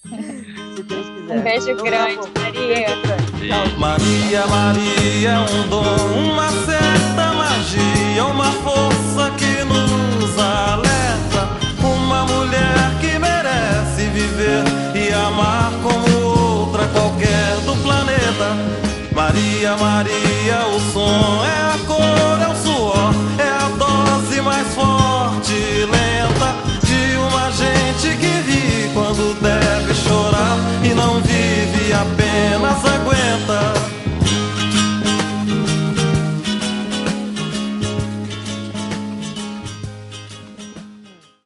Se Deus quiser. Um beijo grande, Maria. Maria, Maria, é um dom, uma certa magia, uma força que nos alerta. Uma mulher que merece viver e amar como planeta. Maria, Maria, o som é a cor, é o suor, é a dose mais forte e lenta de uma gente que ri quando deve chorar e não vive apenas aguenta